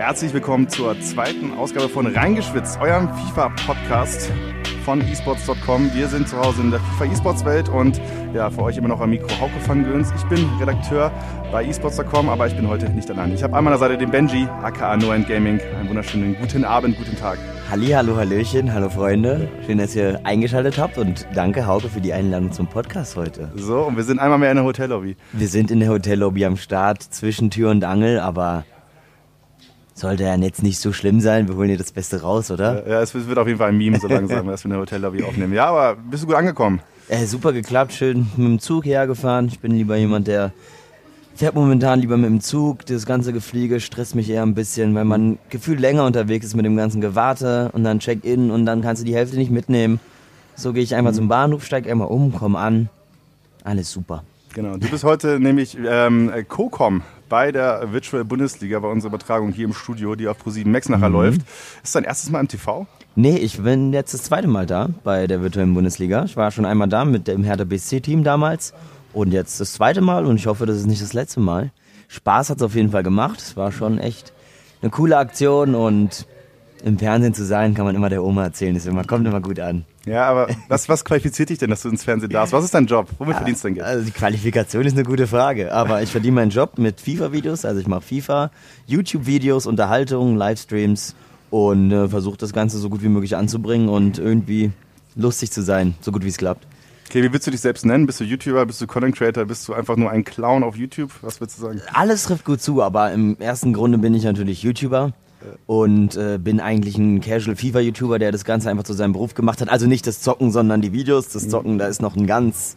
Herzlich willkommen zur zweiten Ausgabe von Reingeschwitzt, eurem FIFA-Podcast von esports.com. Wir sind zu Hause in der FIFA esports Welt und ja, für euch immer noch am Mikro Hauke van Göns. Ich bin Redakteur bei esports.com, aber ich bin heute nicht allein. Ich habe an meiner Seite den Benji, aka No End Gaming. Einen wunderschönen guten Abend, guten Tag. Halli, hallo, hallöchen, hallo Freunde. Schön, dass ihr eingeschaltet habt und danke Hauke für die Einladung zum Podcast heute. So, und wir sind einmal mehr in der Hotellobby. Wir sind in der Hotellobby am Start, zwischen Tür und Angel, aber sollte ja jetzt nicht so schlimm sein. Wir holen hier das Beste raus, oder? Ja, es wird auf jeden Fall ein Meme so langsam, dass wir in der Hotellobby aufnehmen. Ja, aber bist du gut angekommen? Äh, super geklappt, schön mit dem Zug hergefahren. Ich bin lieber jemand, der fährt momentan lieber mit dem Zug. Das ganze Gefliege stresst mich eher ein bisschen, weil man gefühlt länger unterwegs ist mit dem ganzen Gewarte und dann Check-in und dann kannst du die Hälfte nicht mitnehmen. So gehe ich einfach mhm. zum Bahnhof, steig einmal um, komm an. Alles super. Genau, du bist heute nämlich ähm, Co-Com bei der Virtual Bundesliga, bei unserer Übertragung hier im Studio, die auf Pro7 Max nachher mhm. läuft. Ist dein erstes Mal im TV? Nee, ich bin jetzt das zweite Mal da bei der virtuellen Bundesliga. Ich war schon einmal da mit dem Hertha BC-Team damals und jetzt das zweite Mal und ich hoffe, das ist nicht das letzte Mal. Spaß hat es auf jeden Fall gemacht. Es war schon echt eine coole Aktion und im Fernsehen zu sein, kann man immer der Oma erzählen. Das immer, kommt immer gut an. Ja, aber was, was qualifiziert dich denn, dass du ins Fernsehen darfst? Was ist dein Job? Womit ja, verdienst du dein Geld? Also die Qualifikation ist eine gute Frage. Aber ich verdiene meinen Job mit FIFA-Videos. Also ich mache FIFA, YouTube-Videos, Unterhaltung, Livestreams und äh, versuche das Ganze so gut wie möglich anzubringen und irgendwie lustig zu sein, so gut wie es klappt. Okay, wie willst du dich selbst nennen? Bist du YouTuber, bist du Content Creator, bist du einfach nur ein Clown auf YouTube? Was willst du sagen? Alles trifft gut zu, aber im ersten Grunde bin ich natürlich YouTuber und äh, bin eigentlich ein Casual FIFA YouTuber, der das Ganze einfach zu seinem Beruf gemacht hat. Also nicht das Zocken, sondern die Videos. Das Zocken, da ist noch ein ganz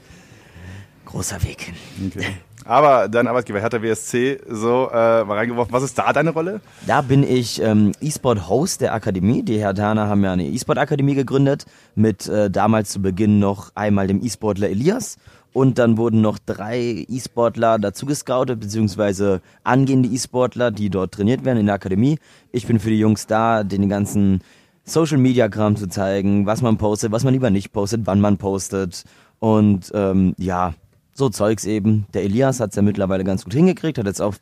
großer Weg hin. Okay. Aber dein Arbeitgeber Hertha WSC so äh, mal reingeworfen. Was ist da deine Rolle? Da bin ich ähm, E-Sport-Host der Akademie. Die Herthaner haben ja eine E-Sport-Akademie gegründet mit äh, damals zu Beginn noch einmal dem E-Sportler Elias und dann wurden noch drei E-Sportler dazu gescoutet, beziehungsweise angehende E-Sportler, die dort trainiert werden in der Akademie. Ich bin für die Jungs da, den ganzen Social Media Kram zu zeigen, was man postet, was man lieber nicht postet, wann man postet. Und ähm, ja, so Zeugs eben. Der Elias hat es ja mittlerweile ganz gut hingekriegt, hat jetzt auch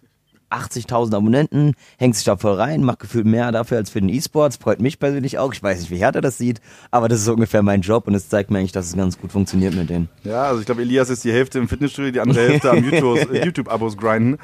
80.000 Abonnenten, hängt sich da voll rein, macht gefühlt mehr dafür als für den E-Sports, freut mich persönlich auch. Ich weiß nicht, wie Hertha das sieht, aber das ist so ungefähr mein Job und es zeigt mir eigentlich, dass es ganz gut funktioniert mit denen. Ja, also ich glaube, Elias ist die Hälfte im Fitnessstudio, die andere Hälfte am YouTube-Abos grinden.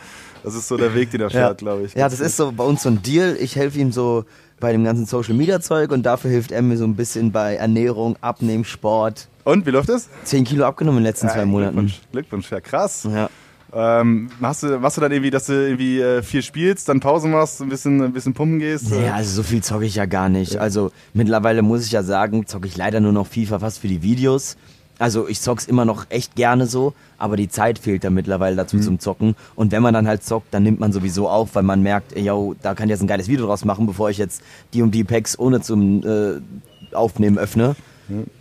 Das ist so der Weg, den er fährt, ja. glaube ich. Ja, das ist so bei uns so ein Deal. Ich helfe ihm so bei dem ganzen Social Media Zeug und dafür hilft er mir so ein bisschen bei Ernährung, Abnehmen, Sport. Und wie läuft das? Zehn Kilo abgenommen in den letzten ja, zwei Monaten. Glückwunsch, Glückwunsch, ja krass. Ja. Ähm, machst, du, machst du dann irgendwie, dass du irgendwie äh, viel spielst, dann Pause machst, ein bisschen, ein bisschen pumpen gehst? Nee, also so viel zocke ich ja gar nicht. Ja. Also mittlerweile muss ich ja sagen, zocke ich leider nur noch FIFA fast für die Videos. Also ich zock's immer noch echt gerne so, aber die Zeit fehlt da mittlerweile dazu mhm. zum Zocken. Und wenn man dann halt zockt, dann nimmt man sowieso auf, weil man merkt, yo, da kann ich jetzt ein geiles Video draus machen, bevor ich jetzt die und die Packs ohne zum äh, Aufnehmen öffne.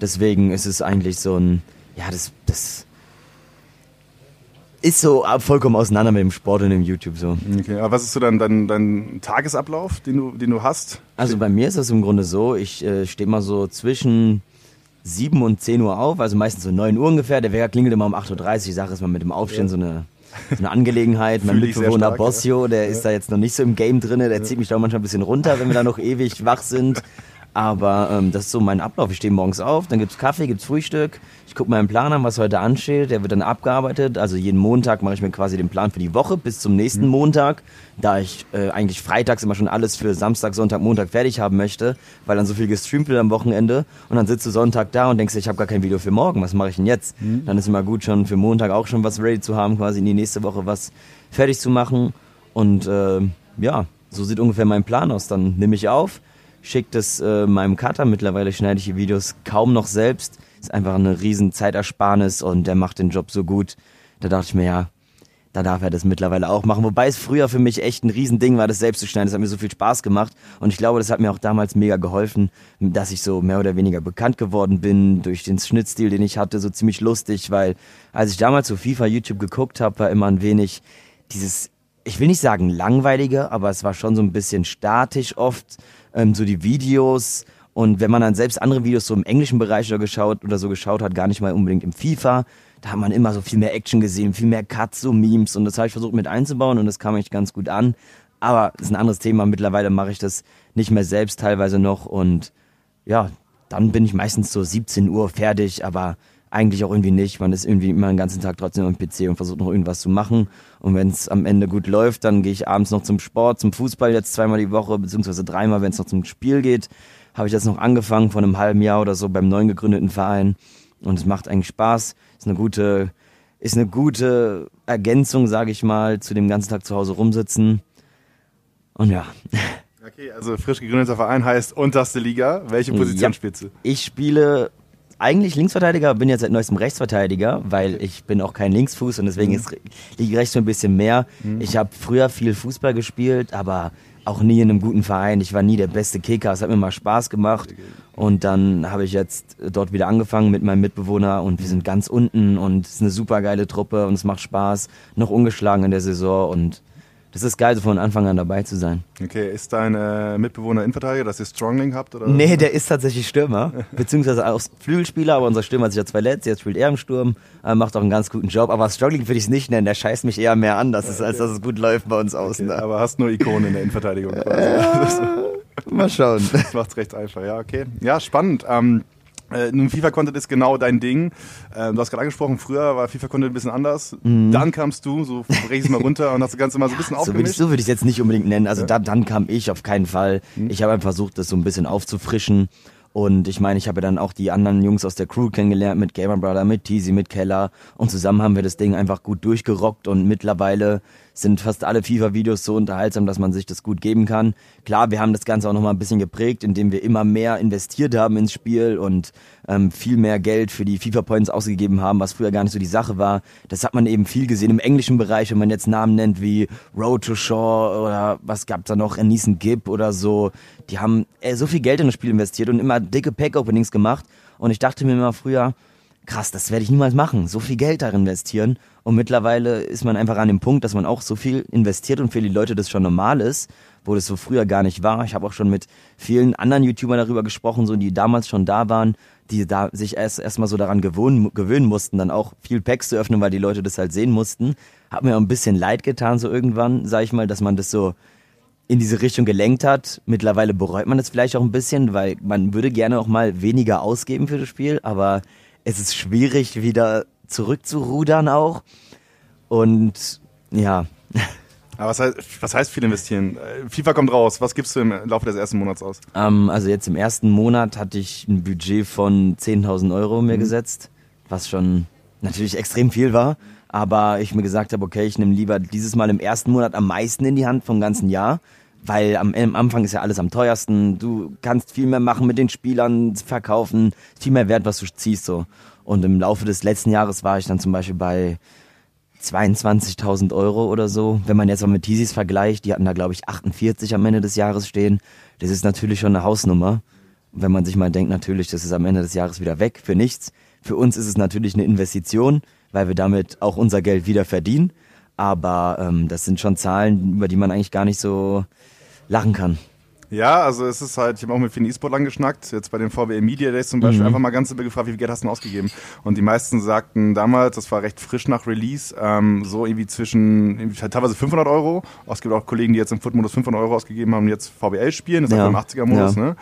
Deswegen ist es eigentlich so ein, ja, das, das ist so vollkommen auseinander mit dem Sport und dem YouTube so. Okay, aber was ist so dann dein, dein Tagesablauf, den du, den du hast? Also bei mir ist das im Grunde so, ich äh, stehe mal so zwischen 7 und 10 Uhr auf, also meistens so 9 Uhr ungefähr. Der Wecker klingelt immer um 8.30 Uhr. Ich sage es mal mit dem Aufstehen ja. so eine so eine Angelegenheit. mein Mitbewohner Bossio, der ja. ist da jetzt noch nicht so im Game drin, der zieht mich da manchmal ein bisschen runter, wenn wir da noch ewig wach sind. Aber ähm, das ist so mein Ablauf. Ich stehe morgens auf, dann gibt es Kaffee, gibt es Frühstück. Ich gucke meinen Plan an, was heute ansteht. Der wird dann abgearbeitet. Also jeden Montag mache ich mir quasi den Plan für die Woche bis zum nächsten mhm. Montag. Da ich äh, eigentlich freitags immer schon alles für Samstag, Sonntag, Montag fertig haben möchte, weil dann so viel gestreamt wird am Wochenende. Und dann sitzt du Sonntag da und denkst, ich habe gar kein Video für morgen. Was mache ich denn jetzt? Mhm. Dann ist immer gut, schon für Montag auch schon was ready zu haben, quasi in die nächste Woche was fertig zu machen. Und äh, ja, so sieht ungefähr mein Plan aus. Dann nehme ich auf schicke das äh, meinem Cutter. Mittlerweile schneide ich die Videos kaum noch selbst. Ist einfach eine riesen Zeitersparnis und der macht den Job so gut. Da dachte ich mir, ja, da darf er das mittlerweile auch machen. Wobei es früher für mich echt ein Riesending war, das selbst zu schneiden. Das hat mir so viel Spaß gemacht. Und ich glaube, das hat mir auch damals mega geholfen, dass ich so mehr oder weniger bekannt geworden bin durch den Schnittstil, den ich hatte. So ziemlich lustig, weil als ich damals so FIFA YouTube geguckt habe, war immer ein wenig dieses, ich will nicht sagen langweilige, aber es war schon so ein bisschen statisch oft ähm, so die Videos und wenn man dann selbst andere Videos so im englischen Bereich oder geschaut oder so geschaut hat, gar nicht mal unbedingt im FIFA, da hat man immer so viel mehr Action gesehen, viel mehr Cuts, so Memes und das habe ich versucht mit einzubauen und das kam echt ganz gut an. Aber das ist ein anderes Thema. Mittlerweile mache ich das nicht mehr selbst teilweise noch und ja, dann bin ich meistens so 17 Uhr fertig, aber eigentlich auch irgendwie nicht. Man ist irgendwie immer den ganzen Tag trotzdem am PC und versucht noch irgendwas zu machen. Und wenn es am Ende gut läuft, dann gehe ich abends noch zum Sport, zum Fußball jetzt zweimal die Woche, beziehungsweise dreimal, wenn es noch zum Spiel geht. Habe ich jetzt noch angefangen vor einem halben Jahr oder so beim neu gegründeten Verein. Und es macht eigentlich Spaß. Ist eine gute, ist eine gute Ergänzung, sage ich mal, zu dem ganzen Tag zu Hause rumsitzen. Und ja. Okay, also frisch gegründeter Verein heißt unterste Liga. Welche Position Ja. spielst du? Ich spiele eigentlich Linksverteidiger, bin jetzt seit neuestem Rechtsverteidiger, weil ich bin auch kein Linksfuß und deswegen ist, liege rechts so ein bisschen mehr. Ich habe früher viel Fußball gespielt, aber auch nie in einem guten Verein. Ich war nie der beste Kicker, es hat mir mal Spaß gemacht. Und dann habe ich jetzt dort wieder angefangen mit meinem Mitbewohner und wir sind ganz unten und es ist eine super geile Truppe und es macht Spaß, noch ungeschlagen in der Saison und das ist geil, so von Anfang an dabei zu sein. Okay, ist dein äh, Mitbewohner Innenverteidiger, dass ihr Strongling habt? Oder? Nee, der ist tatsächlich Stürmer, beziehungsweise auch Flügelspieler, aber unser Stürmer hat sich ja verletzt, jetzt spielt er im Sturm, äh, macht auch einen ganz guten Job, aber Struggling würde ich es nicht nennen, der scheißt mich eher mehr an, dass es, als dass es gut läuft bei uns außen. Okay, aber hast nur Ikonen in der Innenverteidigung quasi. Mal schauen. Das macht's recht einfach, ja, okay. Ja, spannend. Ähm, äh, nun, FIFA-Content ist genau dein Ding. Ähm, du hast gerade angesprochen, früher war FIFA-Content ein bisschen anders. Dann kamst du, so brech es mal runter und hast das Ganze mal so ein bisschen So würde ich aufgemischt. so würd ich es jetzt nicht unbedingt nennen. Also da, dann kam ich auf keinen Fall. Ich habe versucht, das so ein bisschen aufzufrischen. Und ich meine, ich habe ja dann auch die anderen Jungs aus der Crew kennengelernt, mit Gamer Brother, mit Teasy, mit Keller. Und zusammen haben wir das Ding einfach gut durchgerockt. Und mittlerweile sind fast alle FIFA-Videos so unterhaltsam, dass man sich das gut geben kann. Klar, wir haben das Ganze auch nochmal ein bisschen geprägt, indem wir immer mehr investiert haben ins Spiel und ähm, viel mehr Geld für die FIFA-Points ausgegeben haben, was früher gar nicht so die Sache war. Das hat man eben viel gesehen im englischen Bereich, wenn man jetzt Namen nennt wie Road to Shore oder was gab's da noch, Anison Gibb oder so. Die haben äh, so viel Geld in das Spiel investiert und immer dicke Pack-Openings gemacht. Und ich dachte mir immer früher, krass, das werde ich niemals machen, so viel Geld darin investieren. Und mittlerweile ist man einfach an dem Punkt, dass man auch so viel investiert und für die Leute das schon normal ist, wo das so früher gar nicht war. Ich habe auch schon mit vielen anderen YouTubern darüber gesprochen, so die damals schon da waren, die da sich erst erstmal so daran gewöhnen, gewöhnen mussten, dann auch viel Packs zu öffnen, weil die Leute das halt sehen mussten. Hat mir auch ein bisschen leid getan, so irgendwann, sag ich mal, dass man das so in diese Richtung gelenkt hat. Mittlerweile bereut man es vielleicht auch ein bisschen, weil man würde gerne auch mal weniger ausgeben für das Spiel, aber es ist schwierig, wieder zurückzurudern auch. Und ja, Aber was heißt, was heißt viel investieren? Äh, FIFA kommt raus. Was gibst du im Laufe des ersten Monats aus? ähm, also jetzt im ersten Monat hatte ich ein Budget von 10.000 Euro mir geschetzt, was schon natürlich extrem viel war. Aber ich mir gesagt habe, okay, ich nehme lieber dieses Mal im ersten Monat am meisten in die Hand vom ganzen Jahr. Weil am, am Anfang ist ja alles am teuersten. Du kannst viel mehr machen mit den Spielern, verkaufen, viel mehr Wert, was du ziehst so. Und im Laufe des letzten Jahres war ich dann zum Beispiel bei 22.000 Euro oder so. Wenn man jetzt mal mit Teasys vergleicht, die hatten da glaube ich 48 am Ende des Jahres stehen. Das ist natürlich schon eine Hausnummer. Wenn man sich mal denkt, natürlich, das ist am Ende des Jahres wieder weg für nichts. Für uns ist es natürlich eine Investition, weil wir damit auch unser Geld wieder verdienen. Aber ähm, das sind schon Zahlen, über die man eigentlich gar nicht so lachen kann. Ja, also es ist halt, ich habe auch mit vielen E-Sportlern geschnackt, jetzt bei den VWL Media Days zum Beispiel, einfach mal ganz simpel gefragt, wie viel Geld hast du denn ausgegeben? Und die meisten sagten damals, das war recht frisch nach Release, ähm, so irgendwie zwischen, irgendwie teilweise 500 Euro. Es gibt auch Kollegen, die jetzt im Foot-Modus 500 Euro ausgegeben haben und jetzt VWL spielen, das ist Ja. ja. im 80er-Modus, Ja. ne?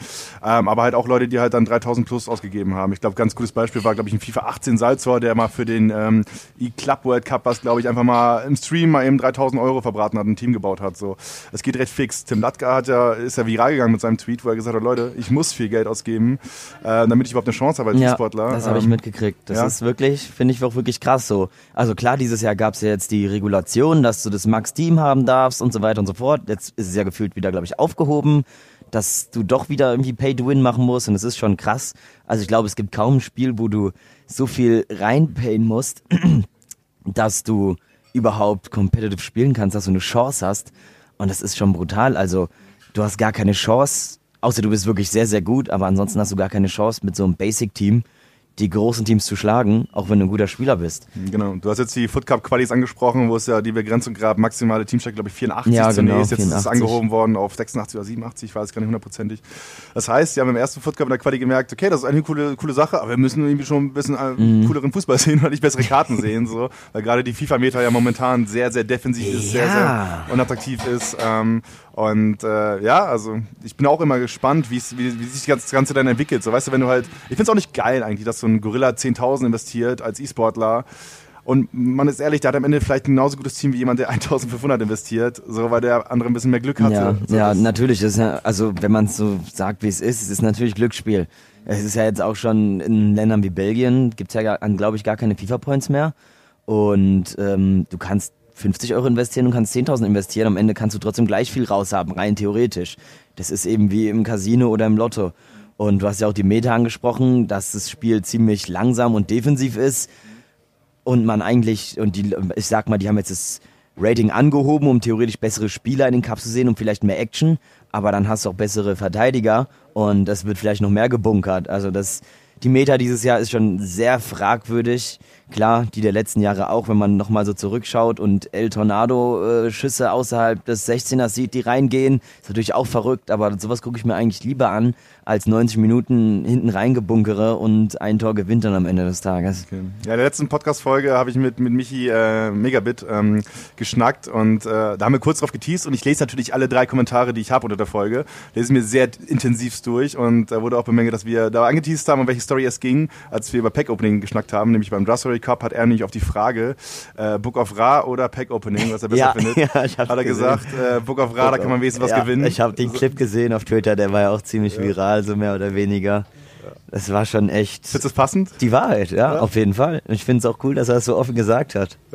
Ähm, aber halt auch Leute, die halt dann 3000 plus ausgegeben haben. Ich glaube, ganz gutes Beispiel war, glaube ich, ein FIFA 18 Salzor, der mal für den ähm, E-Club World Cup, was glaube ich einfach mal im Stream mal eben 3000 Euro verbraten hat, ein Team gebaut hat. So, es geht recht fix. Tim Latka hat ja, ist ja viral gegangen mit seinem Tweet, wo er gesagt hat, Leute, ich muss viel Geld ausgeben, äh, damit ich überhaupt eine Chance habe als E-Sportler. das habe ich Ähm, mitgekriegt. Das ja. ist wirklich, finde ich auch wirklich krass so. Also klar, dieses Jahr gab es ja jetzt die Regulation, dass du das Max-Team haben darfst und so weiter und so fort. Jetzt ist es ja gefühlt wieder, glaube ich, aufgehoben, dass du doch wieder irgendwie Pay-to-Win machen musst und es ist schon krass. Also ich glaube, es gibt kaum ein Spiel, wo du so viel reinpayen musst, dass du überhaupt competitive spielen kannst, dass du eine Chance hast. Und das ist schon brutal. Also du hast gar keine Chance, außer du bist wirklich sehr, sehr gut, aber ansonsten hast du gar keine Chance mit so einem Basic-Team die großen Teams zu schlagen, auch wenn du ein guter Spieler bist. Genau. Du hast jetzt die Foot Cup Qualis angesprochen, wo es ja die Begrenzung gab, maximale Teamstärke, glaube ich, 84 ja, zunächst. Genau, jetzt 84. ist es angehoben worden auf 86 oder 87, ich weiß gar nicht hundertprozentig. Das heißt, die haben im ersten Foot Cup in der Quali gemerkt, okay, das ist eine coole, coole Sache, aber wir müssen irgendwie schon ein bisschen äh, mhm. cooleren Fußball sehen oder nicht bessere Karten sehen, so. Weil gerade die FIFA-Meter ja momentan sehr, sehr defensiv ist, ja. sehr, sehr unattraktiv ist. Ähm, und äh, ja, also ich bin auch immer gespannt, wie, wie sich das Ganze dann entwickelt. So, weißt du, wenn du halt, ich finde es auch nicht geil eigentlich, dass so ein Gorilla 10.000 investiert als E-Sportler. Und man ist ehrlich, der hat am Ende vielleicht ein genauso gutes Team wie jemand, der 1500 investiert, so weil der andere ein bisschen mehr Glück hatte. Ja, so, ja natürlich. Das ist ja, also wenn man es so sagt, wie es ist, es ist natürlich Glücksspiel. Es ist ja jetzt auch schon in Ländern wie Belgien, gibt es ja, glaube ich, gar keine FIFA-Points mehr. Und ähm, du kannst 50 Euro investieren und kannst 10.000 investieren. Am Ende kannst du trotzdem gleich viel raushaben, rein theoretisch. Das ist eben wie im Casino oder im Lotto. Und du hast ja auch die Meta angesprochen, dass das Spiel ziemlich langsam und defensiv ist. Und man eigentlich, und die, ich sag mal, die haben jetzt das Rating angehoben, um theoretisch bessere Spieler in den Cup zu sehen und vielleicht mehr Action. Aber dann hast du auch bessere Verteidiger und es wird vielleicht noch mehr gebunkert. Also das, die Meta dieses Jahr ist schon sehr fragwürdig. Klar, die der letzten Jahre auch, wenn man nochmal so zurückschaut und El Tornado äh, außerhalb des 16ers sieht, die reingehen, ist natürlich auch verrückt, aber sowas gucke ich mir eigentlich lieber an, als 90 Minuten hinten reingebunkere und ein Tor gewinnt dann am Ende des Tages. Okay. Ja, in der letzten Podcast-Folge habe ich mit, mit Michi äh, Megabit ähm, geschnackt und äh, da haben wir kurz drauf geteased und ich lese natürlich alle drei Kommentare, die ich habe unter der Folge, lese mir sehr intensivst durch und da wurde auch bemängelt, dass wir da angeteased haben, um welche Story es ging, als wir über Pack-Opening geschnackt haben, nämlich beim Drassery Cup hat er nämlich auf die Frage äh, Book of Ra oder Pack-Opening, was er besser ja, findet, ja, hat er gesehen. gesagt, äh, Book of Ra, da kann man wenigstens ja, was gewinnen. Ich habe den Clip gesehen auf Twitter, der war ja auch ziemlich viral, so mehr oder weniger. Das war schon echt. Findest du es passend? Die Wahrheit, ja, ja, auf jeden Fall. Ich finde es auch cool, dass er es so offen gesagt hat.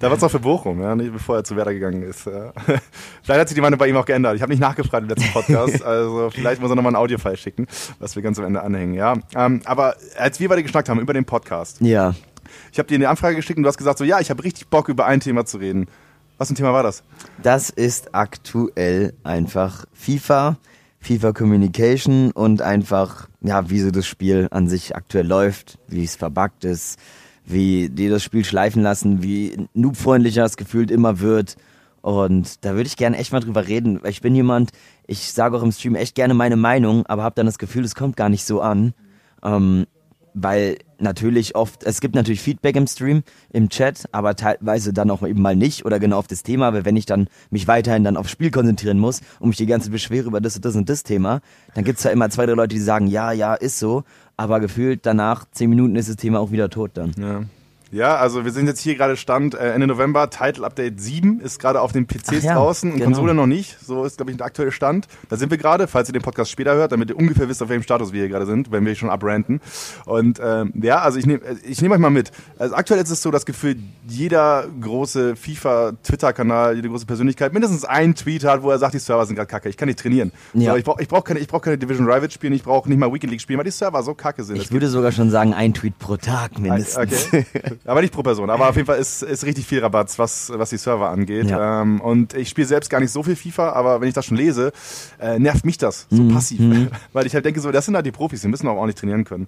da war es auch für Bochum, ja, bevor er zu Werder gegangen ist. Ja. Vielleicht hat sich die Meinung bei ihm auch geändert. Ich habe nicht nachgefragt im letzten Podcast, also vielleicht muss er nochmal ein Audiofile schicken, was wir ganz am Ende anhängen, ja. Ähm, aber als wir beide geschnackt haben über den Podcast. Ja. Ich habe dir eine Anfrage geschickt und du hast gesagt so, ja, ich habe richtig Bock über ein Thema zu reden. Was für ein Thema war das? Das ist aktuell einfach FIFA FIFA Communication und einfach, ja, wie so das Spiel an sich aktuell läuft, wie es verbuggt ist, wie die das Spiel schleifen lassen, wie noobfreundlicher es gefühlt immer wird. Und da würde ich gerne echt mal drüber reden, weil ich bin jemand, ich sage auch im Stream echt gerne meine Meinung, aber habe dann das Gefühl, es kommt gar nicht so an. Ähm, weil natürlich oft, es gibt natürlich Feedback im Stream, im Chat, aber teilweise dann auch eben mal nicht oder genau auf das Thema, weil wenn ich dann mich weiterhin dann aufs Spiel konzentrieren muss und mich die ganze beschwere über das und das und das Thema, dann gibt's da immer zwei, drei Leute, die sagen, ja, ja, ist so, aber gefühlt danach zehn Minuten ist das Thema auch wieder tot dann. Ja. Ja, also wir sind jetzt hier gerade Stand äh, Ende November. Title Update 7 ist gerade auf den PCs ja, draußen und genau. Konsole noch nicht. So ist, glaube ich, der aktuelle Stand. Da sind wir gerade, falls ihr den Podcast später hört, damit ihr ungefähr wisst, auf welchem Status wir hier gerade sind, wenn wir schon abranten. Und ähm, ja, also ich nehme ich nehm euch mal mit. Also aktuell ist es so das Gefühl, jeder große FIFA-Twitter-Kanal, jede große Persönlichkeit mindestens einen Tweet hat, wo er sagt, die Server sind gerade kacke, ich kann nicht trainieren. Ja. So, ich brauche ich brauch keine, brauch keine Division Rival spielen, ich brauche nicht mal Weekend League spielen, weil die Server so kacke sind. Ich würde sogar schon sagen, ein Tweet pro Tag mindestens. Okay. Aber nicht pro Person. Aber auf jeden Fall ist, ist richtig viel Rabatz, was, was die Server angeht. Ja. Ähm, und ich spiele selbst gar nicht so viel FIFA, aber wenn ich das schon lese, äh, nervt mich das so mhm. passiv. Mhm. Weil ich halt denke, so, das sind halt die Profis, die müssen auch ordentlich trainieren können.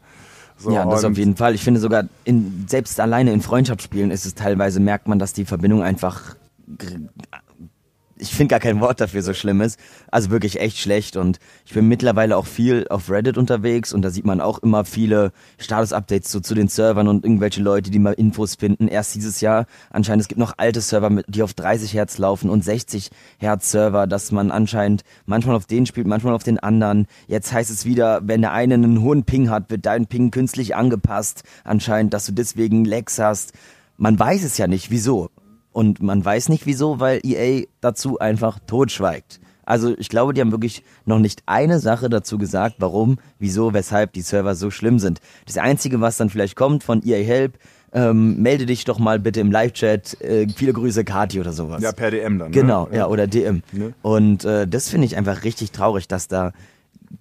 So, ja, das auf jeden Fall. Ich finde sogar, in, selbst alleine in Freundschaftsspielen ist es teilweise, merkt man, dass die Verbindung einfach ich finde gar kein Wort dafür so schlimm ist. Also wirklich echt schlecht. Und ich bin mittlerweile auch viel auf Reddit unterwegs und da sieht man auch immer viele Status-Updates so zu den Servern und irgendwelche Leute, die mal Infos finden. Erst dieses Jahr anscheinend, es gibt noch alte Server, die auf 30 Hertz laufen und 60 Hertz Server, dass man anscheinend manchmal auf den spielt, manchmal auf den anderen. Jetzt heißt es wieder, wenn der eine einen hohen Ping hat, wird dein Ping künstlich angepasst. Anscheinend, dass du deswegen Lags hast. Man weiß es ja nicht, wieso. Und man weiß nicht wieso, weil EA dazu einfach totschweigt. Also ich glaube, die haben wirklich noch nicht eine Sache dazu gesagt, warum, wieso, weshalb die Server so schlimm sind. Das Einzige, was dann vielleicht kommt von EA Help, ähm, melde dich doch mal bitte im Live-Chat, äh, viele Grüße Kati oder sowas. Ja, per DM dann. Ne? Genau, ja, oder DM. Ne? Und äh, das finde ich einfach richtig traurig, dass da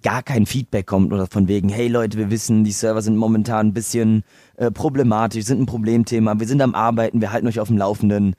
gar kein Feedback kommt oder von wegen, hey Leute, wir wissen, die Server sind momentan ein bisschen äh, problematisch, sind ein Problemthema, wir sind am Arbeiten, wir halten euch auf dem Laufenden.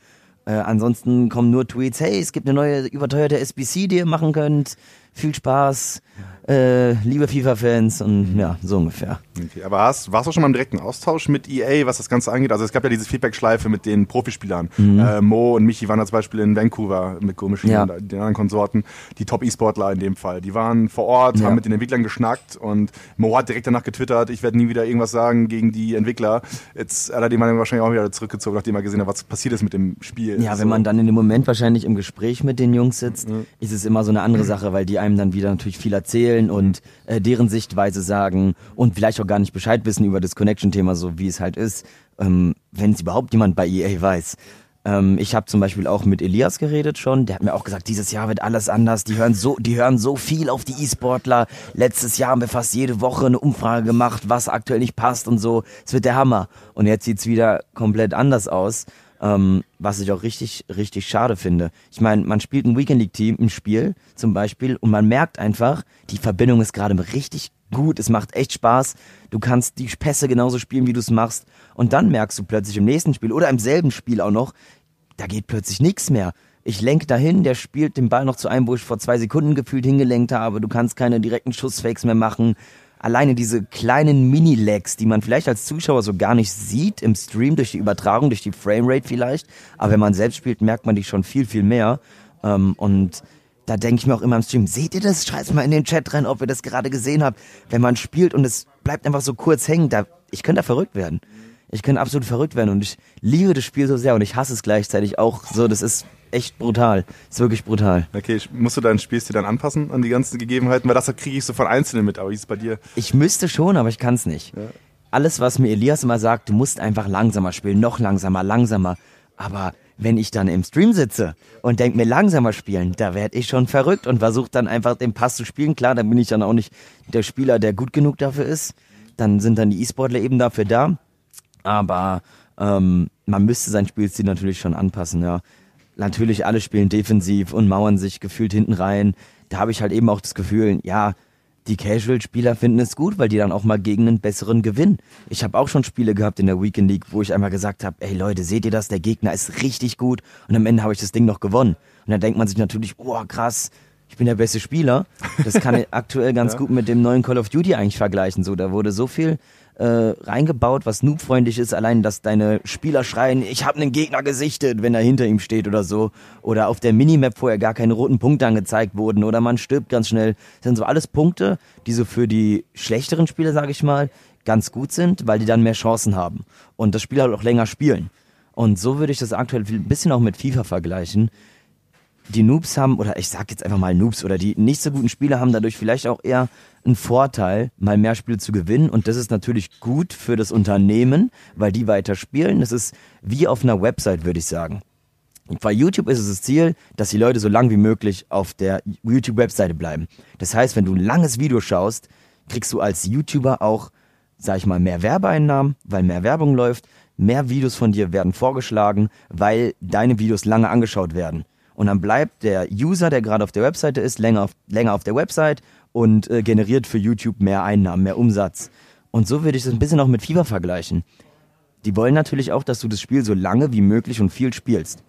Äh, ansonsten kommen nur Tweets, hey, es gibt eine neue überteuerte SBC, die ihr machen könnt. viel Spaß, äh, liebe FIFA-Fans und ja, so ungefähr. Okay, aber hast, warst du schon mal im direkten Austausch mit EA, was das Ganze angeht? Also es gab ja diese Feedback-Schleife mit den Profispielern. Mhm. Äh, Mo und Michi waren zum Beispiel in Vancouver mit Machine ja. und den anderen Konsorten, die Top-E-Sportler in dem Fall. Die waren vor Ort, ja. haben mit den Entwicklern geschnackt und Mo hat direkt danach getwittert, ich werde nie wieder irgendwas sagen gegen die Entwickler. Jetzt hat er die Meinung wahrscheinlich auch wieder zurückgezogen, nachdem er gesehen hat, was passiert ist mit dem Spiel. Ja, so. wenn man dann in dem Moment wahrscheinlich im Gespräch mit den Jungs sitzt, mhm. ist es immer so eine andere Sache, weil die einem dann wieder natürlich viel erzählen und äh, deren Sichtweise sagen und vielleicht auch gar nicht Bescheid wissen über das Connection-Thema, so wie es halt ist, ähm, wenn es überhaupt jemand bei EA weiß. Ähm, ich habe zum Beispiel auch mit Elias geredet schon. Der hat mir auch gesagt, dieses Jahr wird alles anders. Die hören so, die hören so viel auf die E-Sportler. Letztes Jahr haben wir fast jede Woche eine Umfrage gemacht, was aktuell nicht passt und so. Es wird der Hammer. Und jetzt sieht's wieder komplett anders aus. Ähm, was ich auch richtig, richtig schade finde. Ich meine, man spielt ein Weekend League Team im Spiel zum Beispiel und man merkt einfach, die Verbindung ist gerade richtig gut, es macht echt Spaß. Du kannst die Pässe genauso spielen, wie du es machst. Und dann merkst du plötzlich im nächsten Spiel oder im selben Spiel auch noch, da geht plötzlich nichts mehr. Ich lenke dahin, der spielt den Ball noch zu einem, wo ich vor zwei Sekunden gefühlt hingelenkt habe. Du kannst keine direkten Schussfakes mehr machen alleine diese kleinen Mini-Lags, die man vielleicht als Zuschauer so gar nicht sieht im Stream durch die Übertragung, durch die Framerate vielleicht, aber wenn man selbst spielt, merkt man die schon viel, viel mehr. Ähm, und da denke ich mir auch immer im Stream, seht ihr das? Schreibt mal in den Chat rein, ob ihr das gerade gesehen habt. Wenn man spielt und es bleibt einfach so kurz hängen, da, ich könnte da verrückt werden. Ich könnte absolut verrückt werden und ich liebe das Spiel so sehr und ich hasse es gleichzeitig auch so. Das ist echt brutal. Ist wirklich brutal. Okay, musst du deinen Spielstil dann anpassen an die ganzen Gegebenheiten? Weil das kriege ich so von Einzelnen mit, aber wie ist es bei dir? Ich müsste schon, aber ich kann es nicht. Ja. Alles, was mir Elias immer sagt, du musst einfach langsamer spielen, noch langsamer, langsamer. Aber wenn ich dann im Stream sitze und denke mir langsamer spielen, da werde ich schon verrückt und versuche dann einfach den Pass zu spielen. Klar, dann bin ich dann auch nicht der Spieler, der gut genug dafür ist. Dann sind dann die E-Sportler eben dafür da. Aber ähm, man müsste sein Spielstil natürlich schon anpassen, ja natürlich alle spielen defensiv und mauern sich gefühlt hinten rein. Da habe ich halt eben auch das Gefühl, ja, die Casual-Spieler finden es gut, weil die dann auch mal gegen einen besseren gewinnen. Ich habe auch schon Spiele gehabt in der Weekend League, wo ich einmal gesagt habe, ey Leute, seht ihr das? Der Gegner ist richtig gut und am Ende habe ich das Ding noch gewonnen. Und dann denkt man sich natürlich, oh krass, ich bin der beste Spieler. Das kann ich aktuell ganz ja. gut mit dem neuen Call of Duty eigentlich vergleichen. So, da wurde so viel äh, reingebaut, was noobfreundlich ist. Allein, dass deine Spieler schreien, ich habe einen Gegner gesichtet, wenn er hinter ihm steht oder so. Oder auf der Minimap vorher gar keine roten Punkte angezeigt wurden oder man stirbt ganz schnell. Das sind so alles Punkte, die so für die schlechteren Spieler, sage ich mal, ganz gut sind, weil die dann mehr Chancen haben und das Spiel halt auch länger spielen. Und so würde ich das aktuell ein bisschen auch mit FIFA vergleichen die Noobs haben, oder ich sag jetzt einfach mal Noobs, oder die nicht so guten Spieler haben dadurch vielleicht auch eher einen Vorteil, mal mehr Spiele zu gewinnen. Und das ist natürlich gut für das Unternehmen, weil die weiter spielen. Das ist wie auf einer Website, würde ich sagen. Bei YouTube ist es das Ziel, dass die Leute so lang wie möglich auf der YouTube-Webseite bleiben. Das heißt, wenn du ein langes Video schaust, kriegst du als YouTuber auch, sag ich mal, mehr Werbeeinnahmen, weil mehr Werbung läuft. Mehr Videos von dir werden vorgeschlagen, weil deine Videos lange angeschaut werden. Und dann bleibt der User, der gerade auf der Webseite ist, länger auf, länger auf der Website und äh, generiert für YouTube mehr Einnahmen, mehr Umsatz. Und so würde ich das ein bisschen auch mit FIFA vergleichen. Die wollen natürlich auch, dass du das Spiel so lange wie möglich und viel spielst.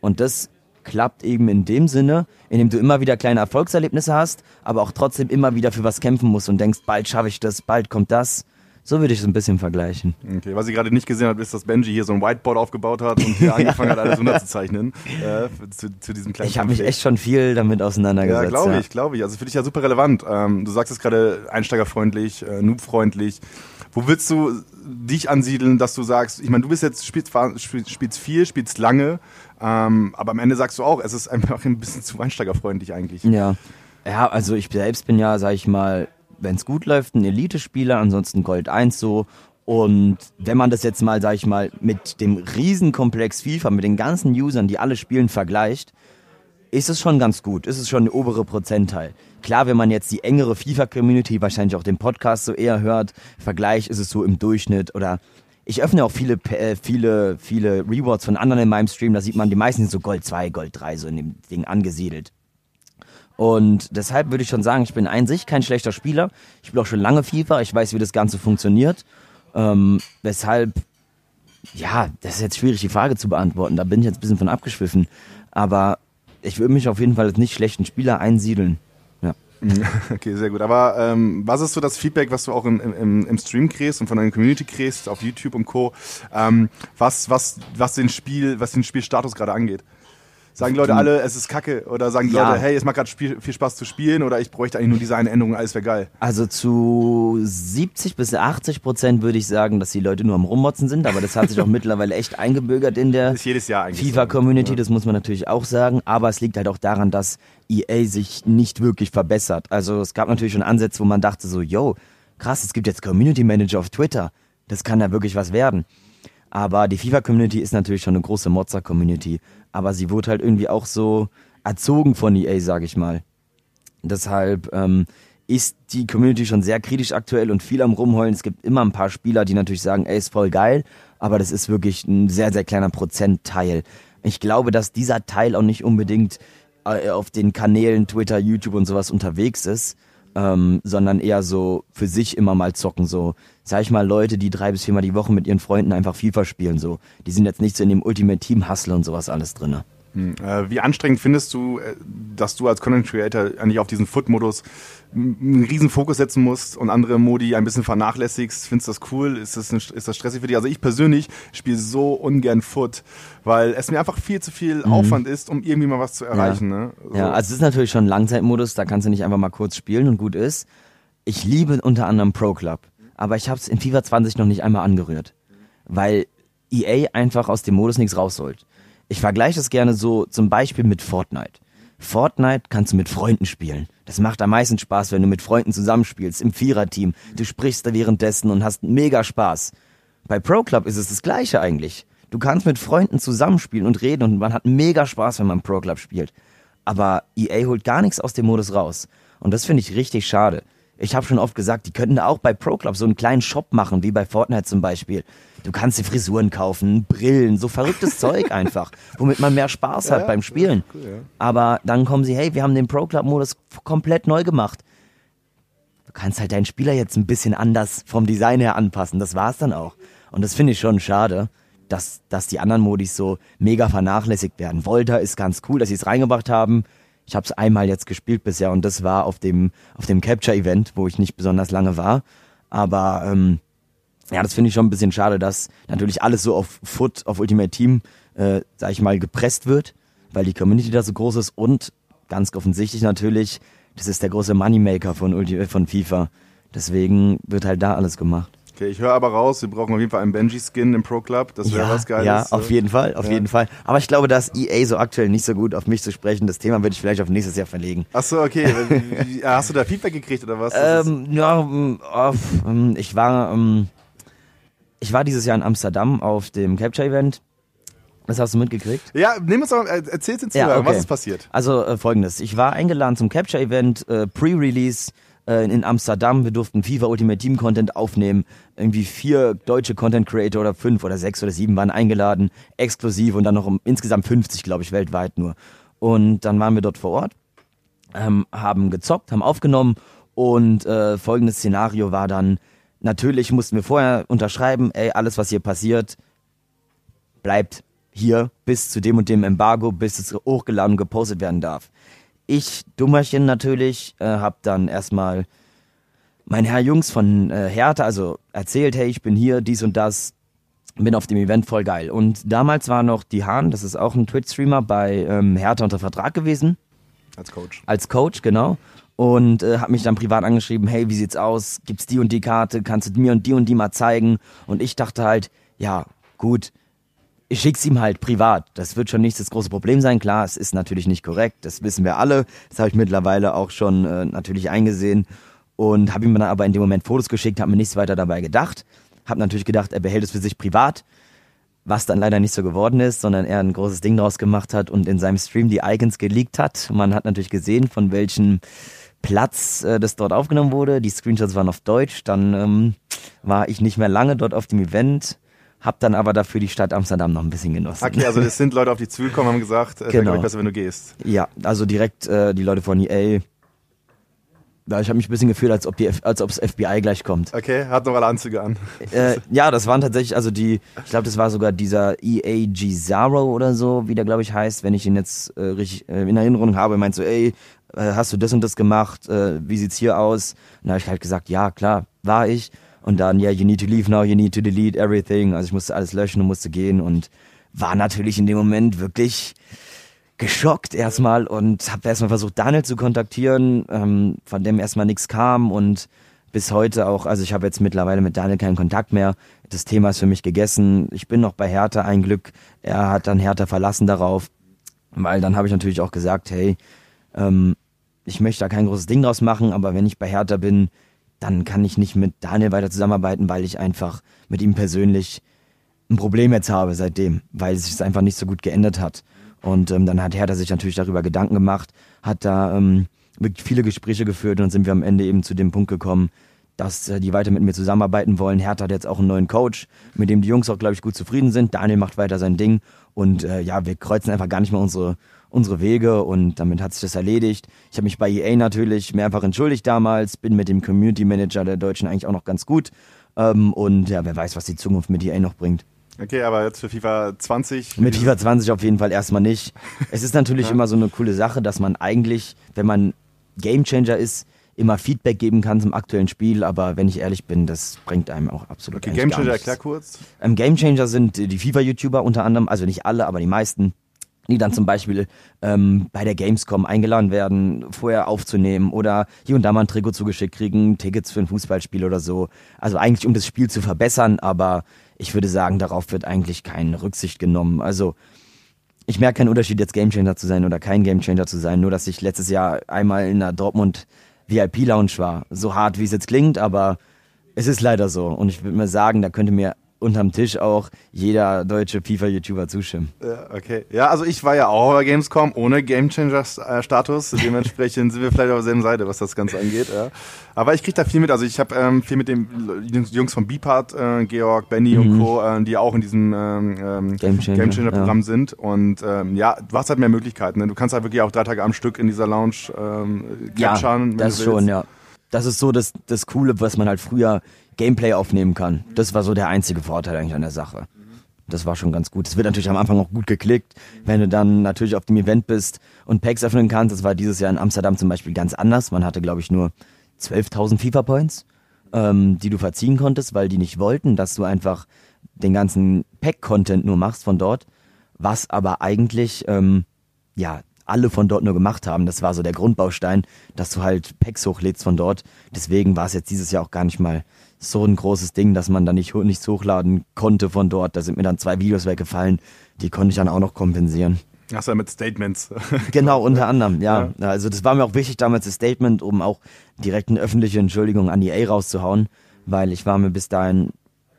Und das klappt eben in dem Sinne, indem du immer wieder kleine Erfolgserlebnisse hast, aber auch trotzdem immer wieder für was kämpfen musst und denkst, bald schaffe ich das, bald kommt das. So würde ich es ein bisschen vergleichen. Okay, was ich gerade nicht gesehen habe, ist, dass Benji hier so ein Whiteboard aufgebaut hat und hier angefangen hat, alles runterzuzeichnen. Äh, zu, zu, diesem kleinen Ich habe mich echt schon viel damit auseinandergesetzt. Ja, glaube ich, glaube ich. Also für dich ja super relevant. Ähm, du sagst es gerade einsteigerfreundlich, äh, noobfreundlich. Wo willst du dich ansiedeln, dass du sagst, ich meine, du bist jetzt, spielst, spielst viel, spielst lange, ähm, aber am Ende sagst du auch, es ist einfach ein bisschen zu einsteigerfreundlich eigentlich. Ja. Ja, also ich selbst bin ja, sag ich mal, wenn es gut läuft, ein Elite-Spieler, ansonsten Gold 1 so. Und wenn man das jetzt mal, sag ich mal, mit dem Riesenkomplex FIFA, mit den ganzen Usern, die alle spielen, vergleicht, ist es schon ganz gut. Ist es schon eine obere Prozentteil. Klar, wenn man jetzt die engere FIFA-Community, wahrscheinlich auch den Podcast so eher hört, vergleicht, ist es so im Durchschnitt oder ich öffne auch viele, äh, viele, viele Rewards von anderen in meinem Stream, da sieht man, die meisten sind so Gold 2, Gold 3 so in dem Ding angesiedelt. Und deshalb würde ich schon sagen, ich bin ein sich kein schlechter Spieler. Ich spiele auch schon lange FIFA, ich weiß, wie das Ganze funktioniert. Ähm, weshalb, ja, das ist jetzt schwierig, die Frage zu beantworten. Da bin ich jetzt ein bisschen von abgeschwiffen. Aber ich würde mich auf jeden Fall als nicht schlechten Spieler einsiedeln. Ja. Okay, sehr gut. Aber ähm, was ist so das Feedback, was du auch im, im, im Stream kriegst und von deiner Community kriegst, auf YouTube und Co., ähm, was, was, was, den Spiel, was den Spielstatus gerade angeht? Sagen die Leute alle, es ist kacke? Oder sagen die ja. Leute, hey, es macht gerade viel Spaß zu spielen oder ich bräuchte eigentlich nur diese eine Änderung, alles wäre geil? Also zu 70 bis 80 Prozent würde ich sagen, dass die Leute nur am Rummotzen sind, aber das hat sich auch mittlerweile echt eingebürgert in der FIFA-Community, das muss man natürlich auch sagen. Aber es liegt halt auch daran, dass EA sich nicht wirklich verbessert. Also es gab natürlich schon Ansätze, wo man dachte so, yo, krass, es gibt jetzt Community Manager auf Twitter. Das kann ja wirklich was werden. Aber die FIFA-Community ist natürlich schon eine große Mozza-Community aber sie wurde halt irgendwie auch so erzogen von EA, sag ich mal. Deshalb ähm, ist die Community schon sehr kritisch aktuell und viel am Rumheulen. Es gibt immer ein paar Spieler, die natürlich sagen, ey, ist voll geil, aber das ist wirklich ein sehr, sehr kleiner Prozentteil. Ich glaube, dass dieser Teil auch nicht unbedingt äh, auf den Kanälen Twitter, YouTube und sowas unterwegs ist, ähm, sondern eher so für sich immer mal zocken. So, sag ich mal, Leute, die drei bis viermal die Woche mit ihren Freunden einfach FIFA spielen. So, die sind jetzt nicht so in dem Ultimate Team Hustle und sowas alles drinne. Hm, äh, wie anstrengend findest du, äh, dass du als Content Creator eigentlich auf diesen Foot-Modus einen riesen Fokus setzen musst und andere Modi ein bisschen vernachlässigst? Findest du das cool? Ist das, ist das stressig für dich? Also ich persönlich spiele so ungern Foot, weil es mir einfach viel zu viel mhm. Aufwand ist, um irgendwie mal was zu erreichen. Ja, ne? so. ja also es ist natürlich schon ein Langzeitmodus, da kannst du nicht einfach mal kurz spielen und gut ist. Ich liebe unter anderem Pro Club, aber ich habe es in FIFA 20 noch nicht einmal angerührt, weil EA einfach aus dem Modus nichts rausholt. Ich vergleiche das gerne so zum Beispiel mit Fortnite. Fortnite kannst du mit Freunden spielen. Das macht am meisten Spaß, wenn du mit Freunden zusammenspielst, im Viererteam. Du sprichst da währenddessen und hast mega Spaß. Bei Pro Club ist es das gleiche eigentlich. Du kannst mit Freunden zusammenspielen und reden und man hat mega Spaß, wenn man Pro Club spielt. Aber EA holt gar nichts aus dem Modus raus. Und das finde ich richtig schade. Ich habe schon oft gesagt, die könnten da auch bei Pro Club so einen kleinen Shop machen, wie bei Fortnite zum Beispiel. Du kannst dir Frisuren kaufen, Brillen, so verrücktes Zeug einfach, womit man mehr Spaß hat ja, beim Spielen. Cool, ja. Aber dann kommen sie, hey, wir haben den Pro Club Modus komplett neu gemacht. Du kannst halt deinen Spieler jetzt ein bisschen anders vom Design her anpassen. Das war's dann auch. Und das finde ich schon schade, dass, dass die anderen Modis so mega vernachlässigt werden. Volta ist ganz cool, dass sie es reingebracht haben. Ich habe es einmal jetzt gespielt bisher und das war auf dem, auf dem Capture-Event, wo ich nicht besonders lange war. Aber ähm, ja, das finde ich schon ein bisschen schade, dass natürlich alles so auf Foot, auf Ultimate Team, äh, sag ich mal, gepresst wird, weil die Community da so groß ist und ganz offensichtlich natürlich, das ist der große Moneymaker von, Ulti von FIFA. Deswegen wird halt da alles gemacht. Okay, ich höre aber raus, wir brauchen auf jeden Fall einen Benji-Skin im Pro Club. Das wäre ja, was Geiles. Ja, auf jeden Fall, auf ja. jeden Fall. Aber ich glaube, dass EA so aktuell nicht so gut auf mich zu sprechen. Das Thema würde ich vielleicht auf nächstes Jahr verlegen. Ach so, okay. Hast du da Feedback gekriegt oder was? Ähm, ja, auf, ähm, ich war, ähm, ich war dieses Jahr in Amsterdam auf dem Capture-Event. Das hast du mitgekriegt? Ja, nimm uns mal, erzähl's uns ja, okay. was ist passiert? Also äh, folgendes, ich war eingeladen zum Capture-Event, äh, Pre-Release, äh, in Amsterdam. Wir durften FIFA Ultimate Team Content aufnehmen. Irgendwie vier deutsche Content Creator oder fünf oder sechs oder sieben waren eingeladen, exklusiv und dann noch um insgesamt 50, glaube ich, weltweit nur. Und dann waren wir dort vor Ort, ähm, haben gezockt, haben aufgenommen und äh, folgendes Szenario war dann, natürlich mussten wir vorher unterschreiben, ey, alles was hier passiert, bleibt hier bis zu dem und dem Embargo, bis es hochgeladen und gepostet werden darf. Ich, Dummerchen natürlich, äh, hab dann erstmal mein Herr Jungs von äh, Hertha, also erzählt, hey, ich bin hier, dies und das, bin auf dem Event voll geil. Und damals war noch die Hahn, das ist auch ein Twitch-Streamer, bei ähm, Hertha unter Vertrag gewesen. Als Coach. Als Coach, genau. Und äh, hat mich dann privat angeschrieben, hey, wie sieht's aus? Gibt's die und die Karte? Kannst du mir und die und die mal zeigen? Und ich dachte halt, ja, gut, ich schick's ihm halt privat. Das wird schon nicht das große Problem sein. Klar, es ist natürlich nicht korrekt, das wissen wir alle. Das habe ich mittlerweile auch schon äh, natürlich eingesehen und habe ihm dann aber in dem Moment Fotos geschickt, habe mir nichts weiter dabei gedacht. Habe natürlich gedacht, er behält es für sich privat, was dann leider nicht so geworden ist, sondern er ein großes Ding draus gemacht hat und in seinem Stream die Icons geleakt hat. Man hat natürlich gesehen, von welchem Platz äh, das dort aufgenommen wurde. Die Screenshots waren auf Deutsch. Dann ähm, war ich nicht mehr lange dort auf dem Event hab dann aber dafür die Stadt Amsterdam noch ein bisschen genossen. Okay, also es sind Leute auf dich zugekommen und haben gesagt, es genau. wäre besser, wenn du gehst. Ja, also direkt äh, die Leute von EA Ja, ich habe mich ein bisschen gefühlt, als ob die, als ob das FBI gleich kommt. Okay, hat noch alle Anzüge an. Äh, ja, das waren tatsächlich, also die, ich glaube, das war sogar dieser EAG Zaro oder so, wie der glaube ich heißt, wenn ich ihn jetzt äh, richtig äh, in Erinnerung habe, meint so, ey, äh, hast du das und das gemacht? Äh, wie sieht's hier aus? Und da habe ich halt gesagt, ja, klar, war ich. Und dann, ja, you need to leave now, you need to delete everything. Also ich musste alles löschen und musste gehen und war natürlich in dem Moment wirklich geschockt erstmal und habe erstmal versucht, Daniel zu kontaktieren, ähm, von dem erstmal nichts kam und bis heute auch, also ich habe jetzt mittlerweile mit Daniel keinen Kontakt mehr. Das Thema ist für mich gegessen. Ich bin noch bei Hertha ein Glück. Er hat dann Hertha verlassen darauf, weil dann habe ich natürlich auch gesagt, hey, ähm, ich möchte da kein großes Ding draus machen, aber wenn ich bei Hertha bin, dann kann ich nicht mit Daniel weiter zusammenarbeiten, weil ich einfach mit ihm persönlich ein Problem jetzt habe seitdem, weil es sich einfach nicht so gut geändert hat. Und ähm, dann hat Hertha sich natürlich darüber Gedanken gemacht, hat da ähm, viele Gespräche geführt und dann sind wir am Ende eben zu dem Punkt gekommen, dass äh, die weiter mit mir zusammenarbeiten wollen. Hertha hat jetzt auch einen neuen Coach, mit dem die Jungs auch, glaube ich, gut zufrieden sind. Daniel macht weiter sein Ding und äh, ja, wir kreuzen einfach gar nicht mehr unsere, unsere Wege und damit hat sich das erledigt. Ich habe mich bei EA natürlich mehrfach entschuldigt damals, bin mit dem Community Manager der Deutschen eigentlich auch noch ganz gut ähm, und ja, wer weiß, was die Zukunft mit EA noch bringt. Okay, aber jetzt für FIFA 20? Mit FIFA 20 auf jeden Fall erstmal nicht. Es ist natürlich ja. immer so eine coole Sache, dass man eigentlich, wenn man Gamechanger ist, immer Feedback geben kann zum aktuellen Spiel, aber wenn ich ehrlich bin, das bringt einem auch absolut okay, Gamechanger, erklär kurz. Ähm, Gamechanger sind die FIFA-YouTuber unter anderem, also nicht alle, aber die meisten, die dann zum Beispiel ähm, bei der Gamescom eingeladen werden, vorher aufzunehmen oder hier und da mal ein Trikot zugeschickt kriegen, Tickets für ein Fußballspiel oder so. Also eigentlich um das Spiel zu verbessern, aber ich würde sagen, darauf wird eigentlich keine Rücksicht genommen. Also ich merke keinen Unterschied, jetzt Gamechanger zu sein oder kein Gamechanger zu sein, nur dass ich letztes Jahr einmal in der Dortmund VIP Lounge war. So hart, wie es jetzt klingt, aber es ist leider so. Und ich würde mal sagen, da könnte mir unterm Tisch auch jeder deutsche FIFA-YouTuber zustimmen. Ja, okay. Ja, also ich war ja auch bei Gamescom ohne Gamechanger-Status. Dementsprechend sind wir vielleicht auf derselben Seite, was das Ganze angeht. Ja. Aber ich kriege da viel mit. Also ich habe ähm, viel mit den Jungs vom Beepart, äh, Georg, Benny mhm. und Co., äh, die auch in diesem ähm, ähm Gamechanger-Programm Game ja. sind. Und ähm, ja, du hast halt mehr Möglichkeiten. Ne? Du kannst halt wirklich auch drei Tage am Stück in dieser Lounge ähm, capturen. Ja, das schon, ja. Das ist so das, das Coole, was man halt früher Gameplay aufnehmen kann. Das war so der einzige Vorteil eigentlich an der Sache. Das war schon ganz gut. Es wird natürlich am Anfang auch gut geklickt, wenn du dann natürlich auf dem Event bist und Packs öffnen kannst. Das war dieses Jahr in Amsterdam zum Beispiel ganz anders. Man hatte, glaube ich, nur 12.000 FIFA-Points, ähm, die du verziehen konntest, weil die nicht wollten, dass du einfach den ganzen Pack-Content nur machst von dort. Was aber eigentlich, ähm, ja, alle von dort nur gemacht haben. Das war so der Grundbaustein, dass du halt Packs hochlädst von dort. Deswegen war es jetzt dieses Jahr auch gar nicht mal so ein großes Ding, dass man da nicht nichts hochladen konnte von dort. Da sind mir dann zwei Videos weggefallen, die konnte ich dann auch noch kompensieren. Achso, mit Statements. genau, unter anderem, ja. ja. Also das war mir auch wichtig damals, das Statement, um auch direkt eine öffentliche Entschuldigung an EA rauszuhauen, weil ich war mir bis dahin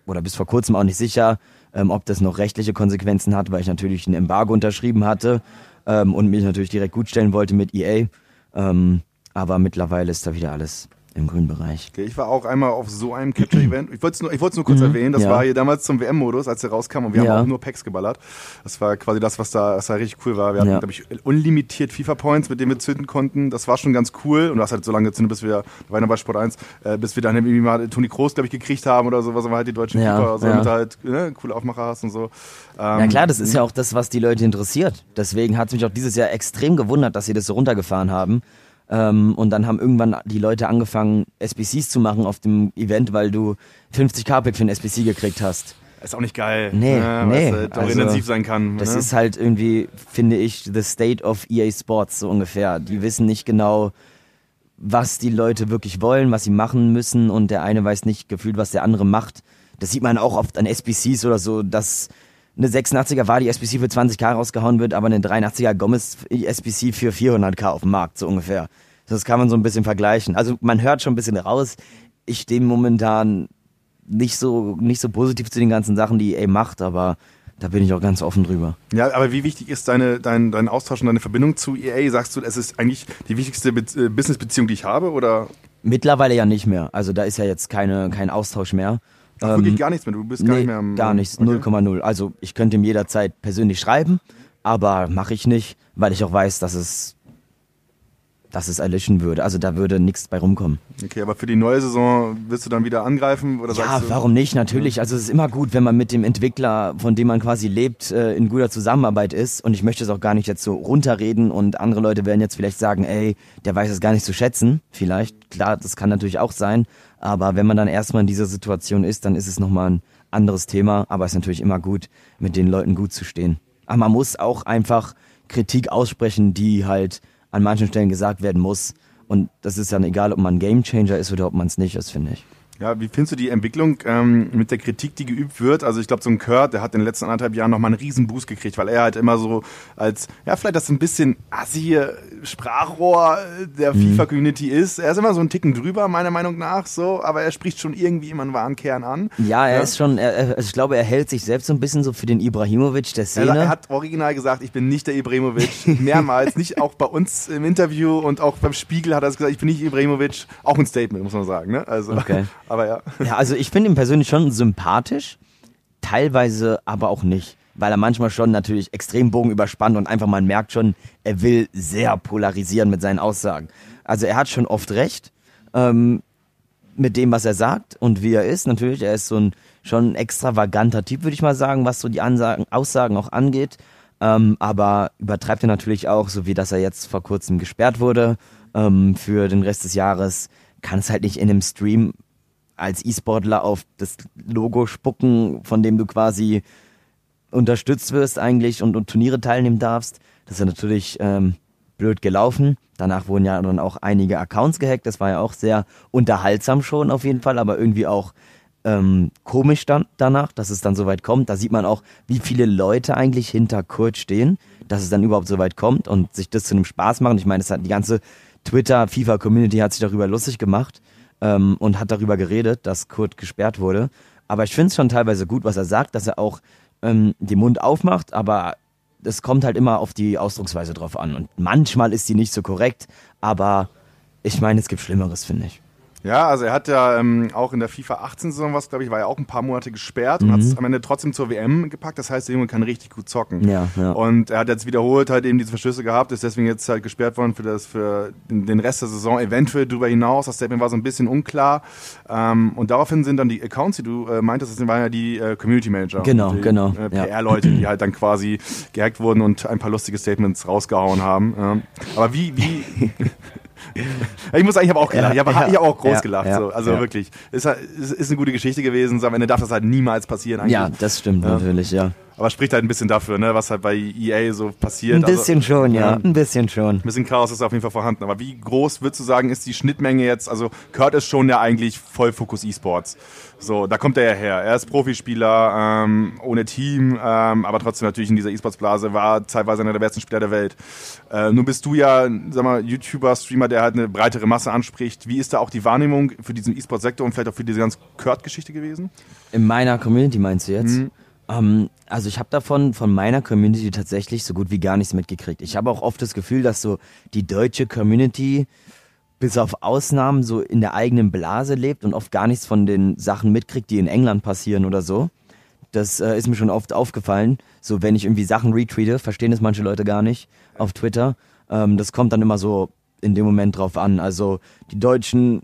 oder bis vor kurzem auch nicht sicher, ähm, ob das noch rechtliche Konsequenzen hat, weil ich natürlich ein Embargo unterschrieben hatte ähm, und mich natürlich direkt gutstellen wollte mit EA. Ähm, aber mittlerweile ist da wieder alles im grünen Bereich. Okay, ich war auch einmal auf so einem Capture-Event. Ich wollte es nur, ich nur kurz mhm, erwähnen. Das ja. war hier damals zum WM-Modus, als er rauskam und wir ja. haben auch nur Packs geballert. Das war quasi das, was da, was da richtig cool war. Wir hatten, ja. glaube ich, unlimitiert FIFA-Points, mit denen wir zünden konnten. Das war schon ganz cool. Und du hast halt so lange gezündet, bis wir, da war ja bei Sport 1, äh, bis wir dann irgendwie mal Toni Kroos, glaube ich, gekriegt haben oder so, was aber halt die deutschen ja, FIFA, so, du halt ne, coole Aufmacher hast und so. Ähm, ja klar, das ist ja auch das, was die Leute interessiert. Deswegen hat es mich auch dieses Jahr extrem gewundert, dass sie das so runtergefahren haben. Ähm, und dann haben irgendwann die Leute angefangen, SBCs zu machen auf dem Event, weil du 50 k für ein SBC gekriegt hast. Ist auch nicht geil. Nee, ja, nee. Weil es also, intensiv sein kann. Das ne? ist halt irgendwie, finde ich, the state of EA Sports, so ungefähr. Die wissen nicht genau, was die Leute wirklich wollen, was sie machen müssen und der eine weiß nicht gefühlt, was der andere macht. Das sieht man auch oft an SBCs oder so, dass eine 86er war die SBC für 20k rausgehauen wird, aber eine 83er Gomez SBC für 400k auf dem Markt, so ungefähr. Das kann man so ein bisschen vergleichen. Also man hört schon ein bisschen raus, ich stehe momentan nicht so, nicht so positiv zu den ganzen Sachen, die EA macht, aber da bin ich auch ganz offen drüber. Ja, aber wie wichtig ist deine, dein, dein Austausch und deine Verbindung zu EA? Sagst du, es ist eigentlich die wichtigste Be äh, Business-Beziehung, die ich habe, oder? Mittlerweile ja nicht mehr. Also da ist ja jetzt keine, kein Austausch mehr. Ach, wirklich ähm, gar nichts mehr. Du bist gar nee, nicht mehr am. Gar nichts, 0,0. Okay. Also ich könnte ihm jederzeit persönlich schreiben, aber mache ich nicht, weil ich auch weiß, dass es dass es erlischen würde. Also da würde nichts bei rumkommen. Okay, aber für die neue Saison willst du dann wieder angreifen? Oder ja, warum nicht? Natürlich. Also es ist immer gut, wenn man mit dem Entwickler, von dem man quasi lebt, äh, in guter Zusammenarbeit ist. Und ich möchte es auch gar nicht jetzt so runterreden und andere Leute werden jetzt vielleicht sagen, ey, der weiß es gar nicht zu schätzen. Vielleicht, klar, das kann natürlich auch sein. Aber wenn man dann erstmal in dieser Situation ist, dann ist es nochmal ein anderes Thema. Aber es ist natürlich immer gut, mit den Leuten gut zu stehen. Aber man muss auch einfach Kritik aussprechen, die halt an manchen Stellen gesagt werden muss. Und das ist dann egal, ob man Gamechanger ist oder ob man es nicht ist, finde ich. Ja, wie findest du die Entwicklung ähm, mit der Kritik, die geübt wird? Also ich glaube, so ein Kurt, der hat in den letzten anderthalb Jahren nochmal einen riesen Boost gekriegt, weil er halt immer so als, ja, vielleicht das ein bisschen assige Sprachrohr der mhm. FIFA-Community ist. Er ist immer so ein Ticken drüber, meiner Meinung nach, so, aber er spricht schon irgendwie immer einen wahren Kern an. Ja, er ja. ist schon, er, also ich glaube, er hält sich selbst so ein bisschen so für den Ibrahimovic der Szene. Er, er hat original gesagt, ich bin nicht der Ibrahimovic, mehrmals, nicht auch bei uns im Interview und auch beim Spiegel hat er gesagt, ich bin nicht Ibrahimovic, auch ein Statement, muss man sagen, ne? Also, okay. Aber ja. Ja, also ich finde ihn persönlich schon sympathisch, teilweise aber auch nicht. Weil er manchmal schon natürlich extrem Bogen überspannt und einfach man merkt schon, er will sehr polarisieren mit seinen Aussagen. Also er hat schon oft recht ähm, mit dem, was er sagt und wie er ist. Natürlich, er ist so ein schon ein extravaganter Typ, würde ich mal sagen, was so die Ansagen, Aussagen auch angeht. Ähm, aber übertreibt er natürlich auch, so wie dass er jetzt vor kurzem gesperrt wurde ähm, für den Rest des Jahres. Kann es halt nicht in einem Stream als E-Sportler auf das Logo spucken, von dem du quasi unterstützt wirst eigentlich und, und Turniere teilnehmen darfst. Das ist natürlich ähm, blöd gelaufen. Danach wurden ja dann auch einige Accounts gehackt. Das war ja auch sehr unterhaltsam schon auf jeden Fall, aber irgendwie auch ähm, komisch dann danach, dass es dann so weit kommt. Da sieht man auch, wie viele Leute eigentlich hinter Kurt stehen, dass es dann überhaupt so weit kommt und sich das zu einem Spaß machen. Ich meine, es hat die ganze Twitter, FIFA-Community hat sich darüber lustig gemacht ähm, und hat darüber geredet, dass Kurt gesperrt wurde. Aber ich finde es schon teilweise gut, was er sagt, dass er auch ähm, den Mund aufmacht, aber es kommt halt immer auf die Ausdrucksweise drauf an. Und manchmal ist die nicht so korrekt, aber ich meine, es gibt Schlimmeres, finde ich. Ja, also er hat ja ähm, auch in der FIFA 18 Saison was, glaube ich, war ja auch ein paar Monate gesperrt mhm. und hat es am Ende trotzdem zur WM gepackt. Das heißt, der Junge kann richtig gut zocken. Ja, ja. Und er hat jetzt wiederholt halt eben diese Verschlüsse gehabt, ist deswegen jetzt halt gesperrt worden für das für den Rest der Saison, eventuell darüber hinaus. Das Statement war so ein bisschen unklar. Ähm, und daraufhin sind dann die Accounts, die du äh, meintest, das waren ja die äh, Community Manager. Genau, die, genau. Äh, PR-Leute, die halt dann quasi gehackt wurden und ein paar lustige Statements rausgehauen haben. Ähm, aber wie, wie ich muss sagen, ich habe auch gelacht. ich habe ja, auch groß gelacht. So. Also wirklich. Ist, ist, ist eine gute Geschichte gewesen. Am Ende darf das halt niemals passieren. Eigentlich. Ja, das stimmt natürlich, ja. Aber spricht halt ein bisschen dafür, ne, was halt bei EA so passiert. Ein also, bisschen also, schon, ja. Ein bisschen schon. Ein bisschen Chaos ist auf jeden Fall vorhanden. Aber wie groß würdest du sagen, ist die Schnittmenge jetzt? Also Kurt ist schon ja eigentlich voll Fokus E-Sports. So, da kommt er ja her. Er ist Profispieler, ähm, ohne Team, ähm, aber trotzdem natürlich in dieser E-Sports-Blase, war teilweise einer der besten Spieler der Welt. Äh, nun bist du ja, sag mal, YouTuber, Streamer, der halt eine breitere Masse anspricht. Wie ist da auch die Wahrnehmung für diesen E-Sports-Sektor und vielleicht auch für diese ganze Kurt-Geschichte gewesen? In meiner Community meinst du jetzt? Mhm. Ähm, also ich habe davon von meiner Community tatsächlich so gut wie gar nichts mitgekriegt. Ich habe auch oft das Gefühl, dass so die deutsche Community bis auf Ausnahmen so in der eigenen Blase lebt und oft gar nichts von den Sachen mitkriegt, die in England passieren oder so. Das äh, ist mir schon oft aufgefallen. So, wenn ich irgendwie Sachen retweete, verstehen das manche Leute gar nicht auf Twitter. Ähm, das kommt dann immer so in dem Moment drauf an. Also die Deutschen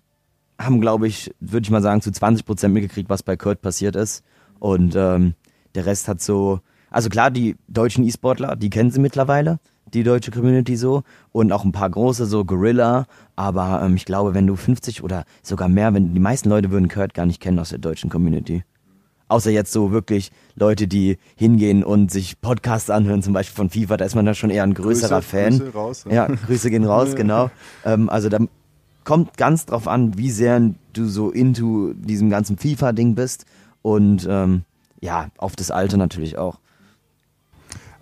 haben, glaube ich, würde ich mal sagen, zu 20 Prozent mitgekriegt, was bei Kurt passiert ist. Und ähm, der Rest hat so, also klar, die deutschen E-Sportler, die kennen sie mittlerweile, die deutsche Community so. Und auch ein paar große, so Gorilla. Aber ähm, ich glaube, wenn du 50 oder sogar mehr, wenn die meisten Leute würden Kurt gar nicht kennen aus der deutschen Community. Außer jetzt so wirklich Leute, die hingehen und sich Podcasts anhören, zum Beispiel von FIFA, da ist man da schon eher ein größerer Grüße, Fan. Grüße raus, ja. ja, Grüße gehen raus, genau. Ähm, also da kommt ganz drauf an, wie sehr du so into diesem ganzen FIFA-Ding bist. Und ähm, ja, auf das Alter natürlich auch.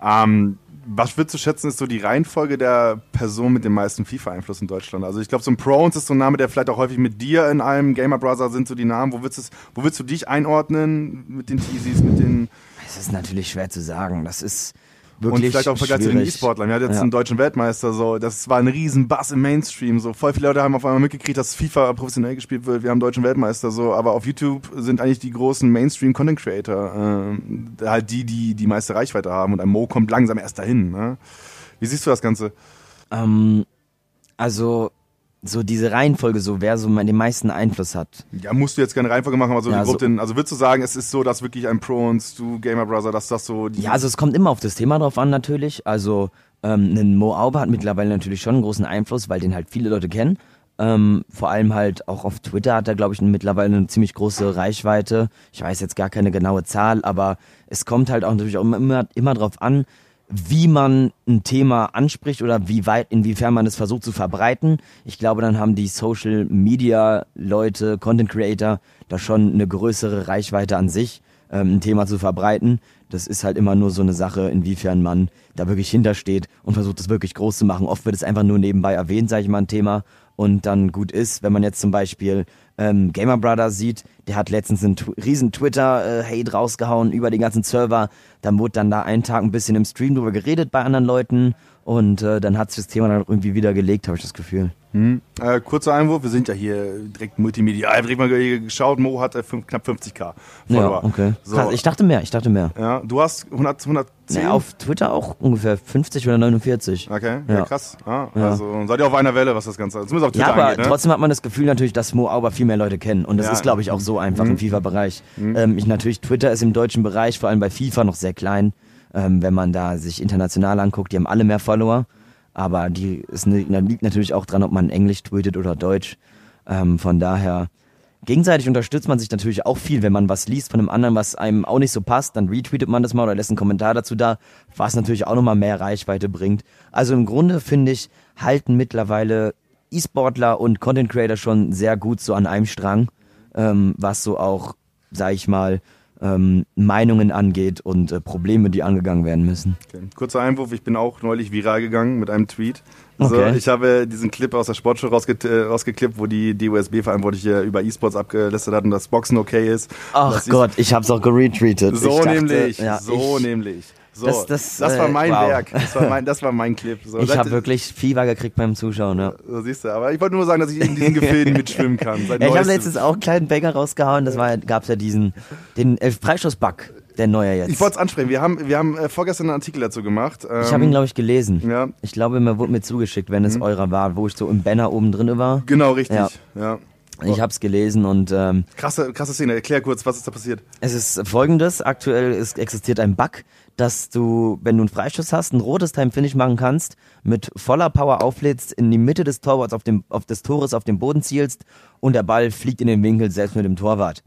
Ähm, was würdest du schätzen, ist so die Reihenfolge der Person mit dem meisten FIFA-Einfluss in Deutschland? Also ich glaube, so ein Prones ist so ein Name, der vielleicht auch häufig mit dir in einem Gamer Brother sind so die Namen. Wo willst, du, wo willst du dich einordnen mit den Teasies, mit den... Das ist natürlich schwer zu sagen. Das ist wirklich Und vielleicht auch im Vergleich zu den E-Sportlern. Wir hatten jetzt ja. einen deutschen Weltmeister, so, das war ein riesen Bass im Mainstream, so. Voll viele Leute haben auf einmal mitgekriegt, dass FIFA professionell gespielt wird. Wir haben einen deutschen Weltmeister, so. Aber auf YouTube sind eigentlich die großen Mainstream-Content-Creator, äh, halt die, die die meiste Reichweite haben. Und ein Mo kommt langsam erst dahin, ne? Wie siehst du das Ganze? Ähm, Also so diese Reihenfolge, so wer so den meisten Einfluss hat. Ja, musst du jetzt keine Reihenfolge machen, aber so Ja, die Gruppe, so- also würdest du sagen, es ist so, dass wirklich ein Pro und du Gamer Brother, dass das so die Ja, also es kommt immer auf das Thema drauf an natürlich. Also ähm, ein Mo Auber hat mittlerweile natürlich schon einen großen Einfluss, weil den halt viele Leute kennen. Ähm, vor allem halt auch auf Twitter hat er, glaube ich, mittlerweile eine ziemlich große Reichweite. Ich weiß jetzt gar keine genaue Zahl, aber es kommt halt auch natürlich auch immer, immer, immer drauf an, wie man ein Thema anspricht oder wie weit, inwiefern man es versucht zu verbreiten. Ich glaube, dann haben die Social Media Leute, Content Creator, da schon eine größere Reichweite an sich, ähm, ein Thema zu verbreiten. Das ist halt immer nur so eine Sache, inwiefern man da wirklich hintersteht und versucht, es wirklich groß zu machen. Oft wird es einfach nur nebenbei erwähnt, sage ich mal, ein Thema und dann gut ist. Wenn man jetzt zum Beispiel ähm, Gamer Brother sieht, der hat letztens einen tw riesen Twitter-Hate rausgehauen über den ganzen Server. Dann wurde dann da einen Tag ein bisschen im Stream drüber geredet bei anderen Leuten und äh, dann hat sich das Thema dann irgendwie wieder gelegt, habe ich das Gefühl. Hm. Äh, kurzer Einwurf, wir sind ja hier direkt multimedial, direkt mal ge- geschaut, Mo hat äh, fünf, knapp 50k Follower. Ja, okay. So, ich dachte mehr, ich dachte mehr. ja, du hast 100, 110? Nee, auf Twitter auch ungefähr 50 oder 49. Okay, ja, Ja. krass. Ah, Ja. Also seid ihr auf einer Welle, was das Ganze, zumindest auf Twitter Ja, aber angeht, ne? trotzdem hat man das Gefühl natürlich, dass Mo Auber viel mehr Leute kennen. Und das ist, glaube ich, auch so einfach Mhm. im FIFA-Bereich. Ähm, ich, natürlich, Twitter ist im deutschen Bereich, vor allem bei FIFA, noch sehr klein. Ähm, wenn man da sich international anguckt, die haben alle mehr Follower. Aber die, es ne- liegt natürlich auch dran, ob man Englisch tweetet oder Deutsch. Ähm, von daher, gegenseitig unterstützt man sich natürlich auch viel, wenn man was liest von einem anderen, was einem auch nicht so passt, dann retweetet man das mal oder lässt einen Kommentar dazu da, was natürlich auch nochmal mehr Reichweite bringt. Also im Grunde finde ich, halten mittlerweile E-Sportler und Content Creator schon sehr gut so an einem Strang, ähm, was so auch, sag ich mal, ähm, Meinungen angeht und äh, Probleme, die angegangen werden müssen. Okay. Kurzer Einwurf, ich bin auch neulich viral gegangen mit einem Tweet. So, Okay. Ich habe diesen Clip aus der Sportshow rausge äh, rausgeklippt, wo die DUSB-Verantwortliche über E-Sports abgelistet hatten, dass Boxen okay ist. Ach Gott, ich hab's auch geretweetet. So dachte, nämlich, ja, so ich, nämlich. So, Das- das, das, war äh, mein wow. Werk, das war mein, das war mein Clip. So, Ich habe wirklich Fieber gekriegt beim Zuschauen, ja. So siehst du, aber ich wollte nur sagen, dass ich in diesen Gefilden mitschwimmen kann. Ja, ich habe letztens auch einen kleinen Banger rausgehauen, das war, gab's ja diesen, den äh, Freischuss-Bug, der neue jetzt. Ich wollte es ansprechen. Wir haben, wir haben äh, vorgestern einen Artikel dazu gemacht. Ähm, Ich habe ihn, glaube ich, gelesen. Ja, Mhm. Ich glaube, mir wurde mir zugeschickt, wenn es eurer war, wo ich so im Banner oben drin war. genau, richtig. Ja. Ja. Ich habe es gelesen und ähm, Krasse, krasse Szene. Erklär kurz, was ist da passiert? es ist folgendes. Aktuell ist, existiert ein Bug, dass du, wenn du einen Freischuss hast, ein rotes Time-Finish machen kannst, mit voller Power auflädst, in die Mitte des Torwarts auf dem, auf des Tores auf den Boden zielst und der Ball fliegt in den Winkel selbst mit dem Torwart.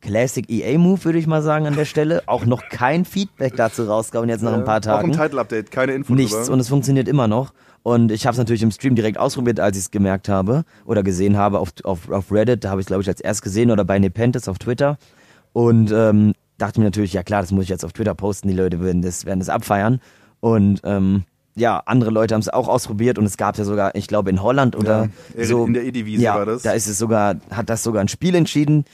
Classic EA-Move, würde ich mal sagen, an der Stelle. Auch noch kein Feedback dazu rausgehauen, jetzt nach ein paar Äh, Auch im Tagen. Title-Update, keine Info Nichts drüber. und es funktioniert immer noch. Und ich habe es natürlich im Stream direkt ausprobiert, als ich es gemerkt habe oder gesehen habe auf, auf, auf Reddit. Da habe ich glaube ich als erst gesehen oder bei Nepenthes auf Twitter. Und ähm, dachte mir natürlich, ja klar, das muss ich jetzt auf Twitter posten. Die Leute werden das, werden das abfeiern. Und ähm, ja, andere Leute haben es auch ausprobiert und es gab ja sogar, ich glaube in Holland oder Ja, so. in der E-Divisie ja, war das. Da ist es sogar, hat das sogar ein Spiel entschieden.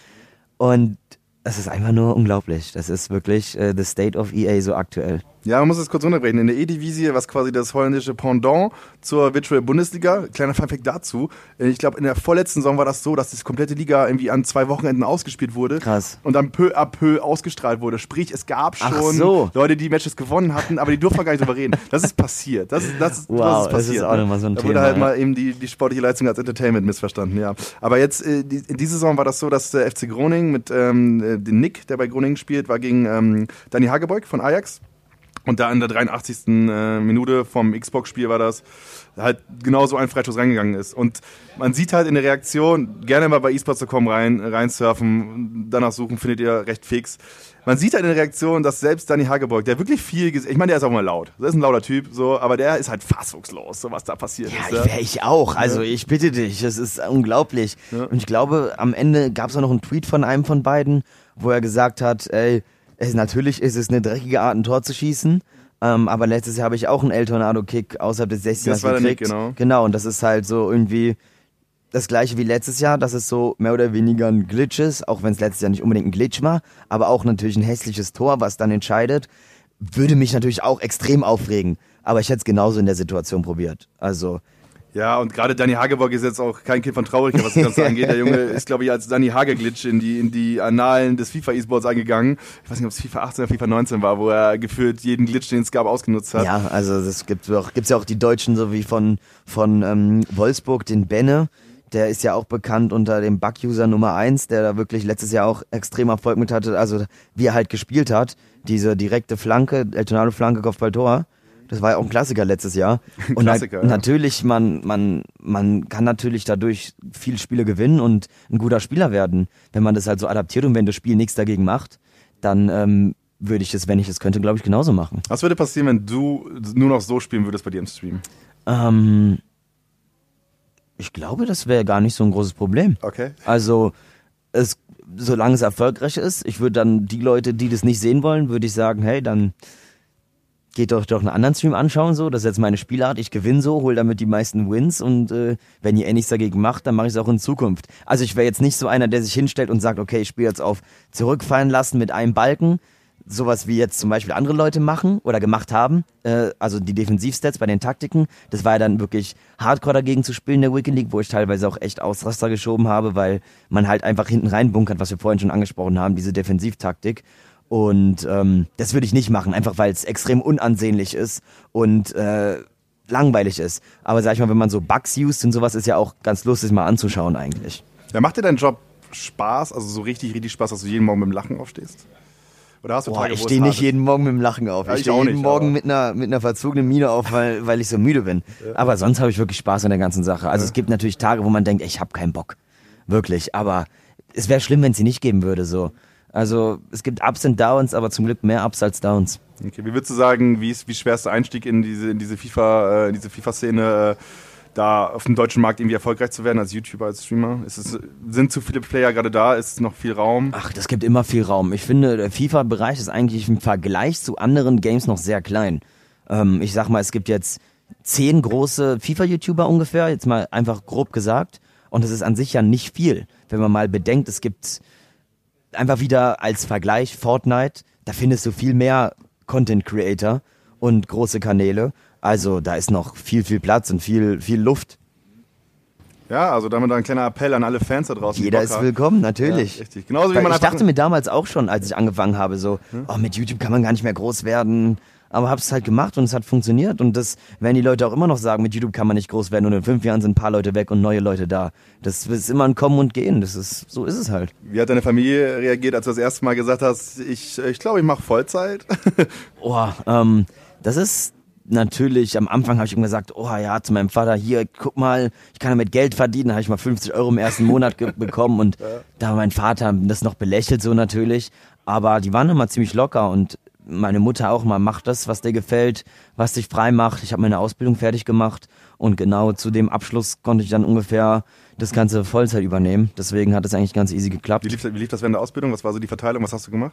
Und das ist einfach nur unglaublich. Das ist wirklich äh, the state of EA so aktuell. Ja, man muss es kurz runterbrechen. In der E-Divisie, was quasi das holländische Pendant zur Virtual Bundesliga, kleiner Funfact dazu. äh, Ich glaube, in der vorletzten Saison war das so, dass die komplette Liga irgendwie an zwei Wochenenden ausgespielt wurde. Krass. Und dann peu à peu ausgestrahlt wurde. Sprich, es gab schon so. Leute, die Matches gewonnen hatten, aber die durften gar nicht drüber reden. Das ist passiert. Das, ist- das, Wow, das ist das passiert. ist auch ne? nochmal so ein da Thema, wurde halt ja. mal eben die, die sportliche Leistung als Entertainment missverstanden, ja. Aber jetzt, äh, in dieser Saison war das so, dass der FC Groningen mit ähm, äh, dem Nick, der bei Groningen spielt, war gegen ähm, Danny Hagebeuk von Ajax. Und da in der 83. äh, Minute vom Xbox-Spiel war das, halt genau so ein Freischuss reingegangen ist. Und man sieht halt in der Reaktion, gerne mal bei esports.com rein, reinsurfen, danach suchen, findet ihr recht fix. Man sieht halt in der Reaktion, dass selbst Danny Hagebeug, der wirklich viel gesehen, ich meine, der ist auch mal laut, das ist ein lauter Typ, so, aber der ist halt fassungslos, so was da passiert ist. Ja, ich, wär ich auch. Also ich bitte dich, es ist unglaublich. Und ich glaube, am Ende gab es auch noch einen Tweet von einem von beiden, wo er gesagt hat, ey, es, natürlich ist es eine dreckige Art, ein Tor zu schießen. Ähm, aber letztes Jahr habe ich auch einen El Tornado-Kick außerhalb des 16 Das war der Nick, gekriegt. genau. Genau, und das ist halt so irgendwie das gleiche wie letztes Jahr, dass es so mehr oder weniger ein Glitch ist, auch wenn es letztes Jahr nicht unbedingt ein Glitch war, aber auch natürlich ein hässliches Tor, was dann entscheidet, würde mich natürlich auch extrem aufregen. Aber ich hätte es genauso in der Situation probiert. Also Ja, und gerade Danny Hageborg ist jetzt auch kein Kind von Traurigkeit, was das Ganze angeht. Der Junge ist, glaube ich, als Danny Hageglitch in die, in die Annalen des FIFA-E-Sports eingegangen. Ich weiß nicht, ob es FIFA 18 oder FIFA 19 war, wo er gefühlt jeden Glitch, den es gab, ausgenutzt hat. Ja, also es gibt auch, gibt's ja auch die Deutschen, so wie von, von ähm, Wolfsburg, den Benne. Der ist ja auch bekannt unter dem Bug-User Nummer 1, der da wirklich letztes Jahr auch extrem Erfolg mit hatte. Also wie er halt gespielt hat, diese direkte Flanke, El Tornado-Flanke, Kopfballtor das war ja auch ein Klassiker letztes Jahr. Und Klassiker, na, ja. natürlich, man, man, man kann natürlich dadurch viele Spiele gewinnen und ein guter Spieler werden, wenn man das halt so adaptiert und wenn das Spiel nichts dagegen macht, dann ähm, würde ich es, wenn ich es könnte, glaube ich, genauso machen. Was würde passieren, wenn du nur noch so spielen würdest bei dir im Stream? Ähm, ich glaube, das wäre gar nicht so ein großes Problem. Okay. Also, es, solange es erfolgreich ist, ich würde dann die Leute, die das nicht sehen wollen, würde ich sagen, hey, dann geht doch doch einen anderen Stream anschauen, so, das ist jetzt meine Spielart, ich gewinne so, hol damit die meisten Wins und äh, wenn ihr eh nichts dagegen macht, dann mache ich es auch in Zukunft. Also ich wäre jetzt nicht so einer, der sich hinstellt und sagt, okay, ich spiele jetzt auf zurückfallen lassen mit einem Balken, sowas wie jetzt zum Beispiel andere Leute machen oder gemacht haben, äh, also die Defensivstats bei den Taktiken, das war ja dann wirklich hardcore dagegen zu spielen in der Weekend League, wo ich teilweise auch echt Ausraster geschoben habe, weil man halt einfach hinten rein bunkert, was wir vorhin schon angesprochen haben, diese Defensivtaktik und ähm, das würde ich nicht machen, einfach weil es extrem unansehnlich ist und äh, langweilig ist. Aber sag ich mal, wenn man so Bugs used und sowas, ist ja auch ganz lustig mal anzuschauen eigentlich. Ja, macht dir dein Job Spaß, also so richtig, richtig Spaß, dass du jeden Morgen mit dem Lachen aufstehst? Oder hast du Boah, Tage, ich stehe nicht jeden Morgen mit dem Lachen auf. Ja, ich stehe jeden nicht, Morgen mit einer, mit einer verzogenen Miene auf, weil, weil ich so müde bin. Ja. Aber sonst habe ich wirklich Spaß an der ganzen Sache. Also ja. es gibt natürlich Tage, wo man denkt, ich habe keinen Bock. Wirklich. Aber es wäre schlimm, wenn es sie nicht geben würde. So. Also es gibt Ups und Downs, aber zum Glück mehr Ups als Downs. Okay, wie würdest du sagen, wie ist wie schwerster Einstieg in diese in diese FIFA äh, in diese FIFA Szene äh, da auf dem deutschen Markt irgendwie erfolgreich zu werden als YouTuber, als Streamer? Es, sind zu viele Player gerade da? Ist noch viel Raum? Ach, das gibt immer viel Raum. Ich finde, der FIFA-Bereich ist eigentlich im Vergleich zu anderen Games noch sehr klein. Ähm, ich sag mal, es gibt jetzt zehn große FIFA-YouTuber ungefähr, jetzt mal einfach grob gesagt. Und das ist an sich ja nicht viel, wenn man mal bedenkt, es gibt einfach wieder als Vergleich Fortnite, da findest du viel mehr Content Creator und große Kanäle. Also da ist noch viel, viel Platz und viel, viel Luft. Ja, also damit ein kleiner Appell an alle Fans da draußen. Jeder ist willkommen, natürlich. Ja, richtig. Genauso wie man ich dachte mir damals auch schon, als ich angefangen habe, so, hm? oh, mit YouTube kann man gar nicht mehr groß werden aber habe es halt gemacht und es hat funktioniert und das werden die Leute auch immer noch sagen, mit YouTube kann man nicht groß werden und in fünf Jahren sind ein paar Leute weg und neue Leute da. Das ist immer ein Kommen und Gehen, das ist, so ist es halt. Wie hat deine Familie reagiert, als du das erste Mal gesagt hast, ich glaube, ich, glaub, ich mache Vollzeit? oh, ähm, das ist natürlich, am Anfang habe ich ihm gesagt, oh ja, zu meinem Vater, hier, guck mal, ich kann damit Geld verdienen, da habe ich mal 50 Euro im ersten Monat bekommen und ja. da war mein Vater das noch belächelt so natürlich, aber die waren immer ziemlich locker und meine Mutter auch mal, mach das, was dir gefällt, was dich frei macht. Ich habe meine Ausbildung fertig gemacht und genau zu dem Abschluss konnte ich dann ungefähr das ganze Vollzeit übernehmen. Deswegen hat es eigentlich ganz easy geklappt. Wie lief, wie lief das während der Ausbildung? Was war so die Verteilung? Was hast du gemacht?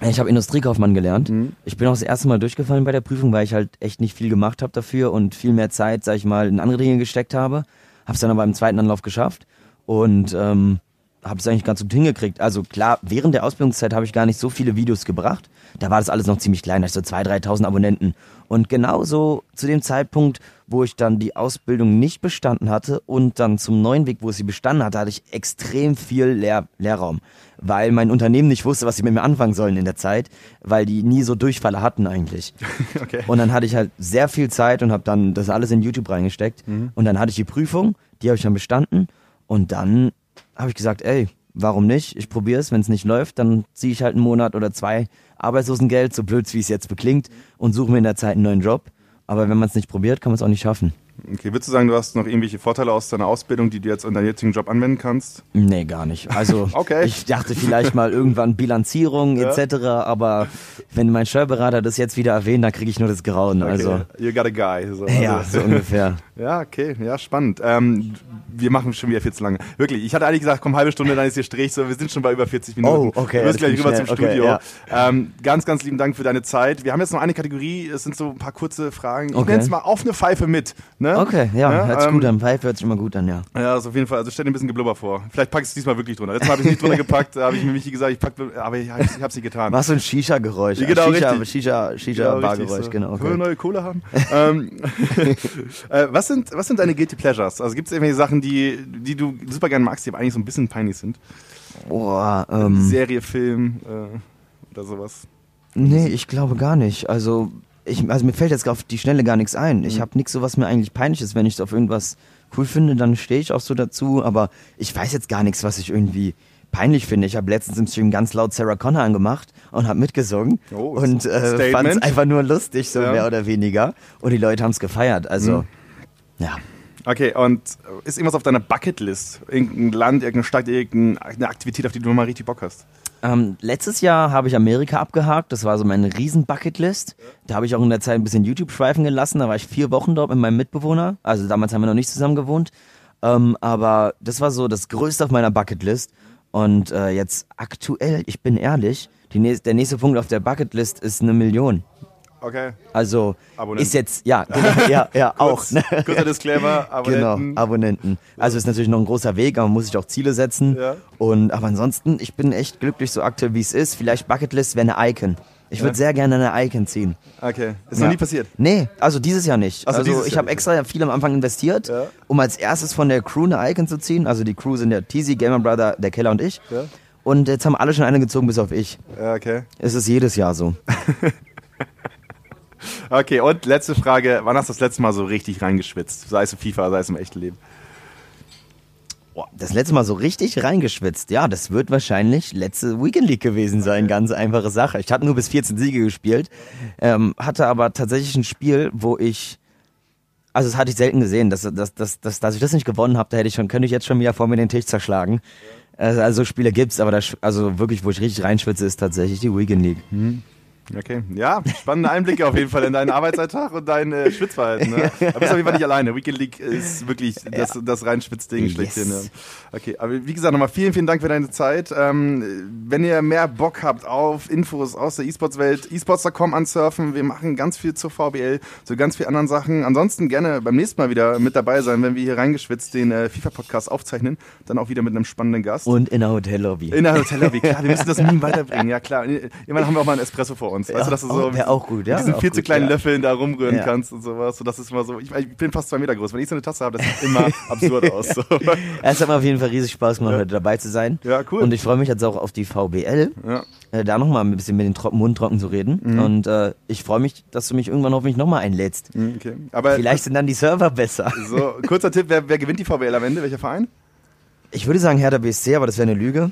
Ich habe Industriekaufmann gelernt. Mhm. Ich bin auch das erste Mal durchgefallen bei der Prüfung, weil ich halt echt nicht viel gemacht habe dafür und viel mehr Zeit, sag ich mal, in andere Dinge gesteckt habe. Habe es dann aber im zweiten Anlauf geschafft und ähm, habe es eigentlich ganz gut hingekriegt. Also klar, während der Ausbildungszeit habe ich gar nicht so viele Videos gebracht. Da war das alles noch ziemlich klein, also so 2.000, 3.000 Abonnenten. Und genauso zu dem Zeitpunkt, wo ich dann die Ausbildung nicht bestanden hatte und dann zum neuen Weg, wo ich sie bestanden hatte, hatte ich extrem viel Lehr Lehrraum. Weil mein Unternehmen nicht wusste, was sie mit mir anfangen sollen in der Zeit, weil die nie so Durchfalle hatten eigentlich. okay. Und dann hatte ich halt sehr viel Zeit und habe dann das alles in YouTube reingesteckt. Mhm. Und dann hatte ich die Prüfung, die habe ich dann bestanden. Und dann habe ich gesagt, ey, warum nicht? Ich probiere es. Wenn es nicht läuft, dann ziehe ich halt einen Monat oder zwei Arbeitslosengeld, so blöd wie es jetzt beklingt, und suche mir in der Zeit einen neuen Job. Aber wenn man es nicht probiert, kann man es auch nicht schaffen. Okay, würdest du sagen, du hast noch irgendwelche Vorteile aus deiner Ausbildung, die du jetzt in deinem jetzigen Job anwenden kannst? Nee, gar nicht. Also okay. ich dachte vielleicht mal irgendwann Bilanzierung ja. etc., aber wenn mein Steuerberater das jetzt wieder erwähnt, dann kriege ich nur das Grauen. Okay. Also, you got a guy. So. Ja, also. so ungefähr. ja, okay, ja, spannend. Ähm, wir machen schon wieder viel zu lange. Wirklich, ich hatte eigentlich gesagt, komm, halbe Stunde, dann ist hier Strich, so, wir sind schon bei über 40 Minuten. Oh, okay. Wir müssen gleich rüber schnell. zum Studio. Okay, ja. ähm, ganz, ganz lieben Dank für deine Zeit. Wir haben jetzt noch eine Kategorie, es sind so ein paar kurze Fragen. Ich okay. nenne es mal auf eine Pfeife mit. Ne? Okay, ja, ja hört sich ähm, gut an. Pfeife hört sich immer gut an, ja. Ja, also auf jeden Fall. Also stell dir ein bisschen Geblubber vor. Vielleicht packst du es diesmal wirklich drunter. Letztes Mal habe ich nicht drunter gepackt, da habe ich mir Michi gesagt, ich pack, aber ich, ich habe es nicht getan. Was so ein Shisha-Geräusch. Genau, Shisha, richtig. Shisha, Shisha-Bar-Geräusch, so. genau. Okay. Können wir neue Kohle haben? ähm, äh, was, sind, was sind deine Guilty Pleasures? Also gibt es irgendwelche Sachen, die, die du super gerne magst, die aber eigentlich so ein bisschen peinlich sind? Boah, ähm. Serie, Film äh, oder sowas? Nee, ich glaube gar nicht. Also ich, also mir fällt jetzt auf die Schnelle gar nichts ein. Ich mhm. habe nichts so, was mir eigentlich peinlich ist. Wenn ich auf irgendwas cool finde, dann stehe ich auch so dazu. Aber ich weiß jetzt gar nichts, was ich irgendwie peinlich finde. Ich habe letztens im Stream ganz laut Sarah Connor angemacht und habe mitgesungen oh, und äh, fand es einfach nur lustig, so ja. mehr oder weniger. Und die Leute haben es gefeiert. Also, mhm. ja. Okay, und ist irgendwas auf deiner Bucketlist? Irgendein Land, irgendeine Stadt, irgendeine Aktivität, auf die du mal richtig Bock hast? Ähm, letztes Jahr habe ich Amerika abgehakt. Das war so meine riesen Bucketlist. Da habe ich auch in der Zeit ein bisschen YouTube schweifen gelassen. Da war ich vier Wochen dort mit meinem Mitbewohner. Also damals haben wir noch nicht zusammen gewohnt. Ähm, aber das war so das Größte auf meiner Bucketlist. Und äh, jetzt aktuell, ich bin ehrlich, nächste, der nächste Punkt auf der Bucketlist ist eine Million. Okay. Also Abonnenten. ist jetzt, ja, genau, ja, ja, auch. Ne? Kurzer Disclaimer, Abonnenten. Genau, Abonnenten. Also ist natürlich noch ein großer Weg, aber man muss sich auch Ziele setzen. Ja. Und, aber ansonsten, ich bin echt glücklich so aktuell, wie es ist. Vielleicht Bucketlist wäre eine Icon. Ich würde ja. sehr gerne eine Icon ziehen. Okay. Ist ja. noch nie passiert? Nee, also dieses Jahr nicht. Also, also ich habe extra viel am Anfang investiert, ja. um als erstes von der Crew eine Icon zu ziehen. Also die Crew sind der Teasy, Gamer Brother, der Keller und ich. Ja. Und jetzt haben alle schon eine gezogen, bis auf ich. Ja, okay. Es ist jedes Jahr so. Okay, und letzte Frage. Wann hast du das letzte Mal so richtig reingeschwitzt? Sei es im FIFA, sei es im echten Leben. Das letzte Mal so richtig reingeschwitzt. Ja, das wird wahrscheinlich letzte Weekend League gewesen sein. Ganz einfache Sache. Ich hatte nur bis 14 Siege gespielt, ähm, hatte aber tatsächlich ein Spiel, wo ich also das hatte ich selten gesehen, dass, dass, dass, dass, dass ich das nicht gewonnen habe, da hätte ich schon, könnte ich jetzt schon wieder vor mir den Tisch zerschlagen. Also, also Spiele gibt's, aber das, also wirklich, wo ich richtig reinschwitze, ist tatsächlich die Weekend League. Mhm. Okay, ja, spannende Einblicke auf jeden Fall in deinen Arbeitsalltag und dein äh, Schwitzverhalten. Ne? Aber bist auf jeden Fall nicht alleine. Weekend League ist wirklich das, das rein Schwitzding yes. schlechthin. Ne? Okay, aber wie gesagt, nochmal vielen, vielen Dank für deine Zeit. Ähm, wenn ihr mehr Bock habt auf Infos aus der E-Sports-Welt, esports.com ansurfen. Wir machen ganz viel zur VBL, zu ganz vielen anderen Sachen. Ansonsten gerne beim nächsten Mal wieder mit dabei sein, wenn wir hier reingeschwitzt den äh, FIFA-Podcast aufzeichnen. Dann auch wieder mit einem spannenden Gast. Und in der Hotellobby. In der Hotellobby, klar. Wir müssen das Meme weiterbringen, ja klar. Irgendwann haben wir auch mal ein Espresso vor uns. Weißt du, dass du so oh, auch gut, ja, mit diesen viel zu kleinen ja. Löffeln da rumrühren ja. kannst und sowas. So, das ist immer so. Ich, ich, bin fast zwei Meter groß. Wenn ich so eine Tasse habe, das sieht immer absurd aus. So. Es hat mir auf jeden Fall riesig Spaß gemacht, heute dabei zu sein. Ja, cool. Und ich freue mich jetzt auch auf die VBL. Ja. Äh, da nochmal ein bisschen mit dem Tro Mund trocken zu reden. Mhm. Und äh, ich freue mich, dass du mich irgendwann hoffentlich nochmal einlädst. Mhm, okay. Aber Vielleicht sind dann die Server besser. So, kurzer Tipp, wer, wer gewinnt die VBL am Ende? Welcher Verein? Ich würde sagen Hertha BSC, aber das wäre eine Lüge.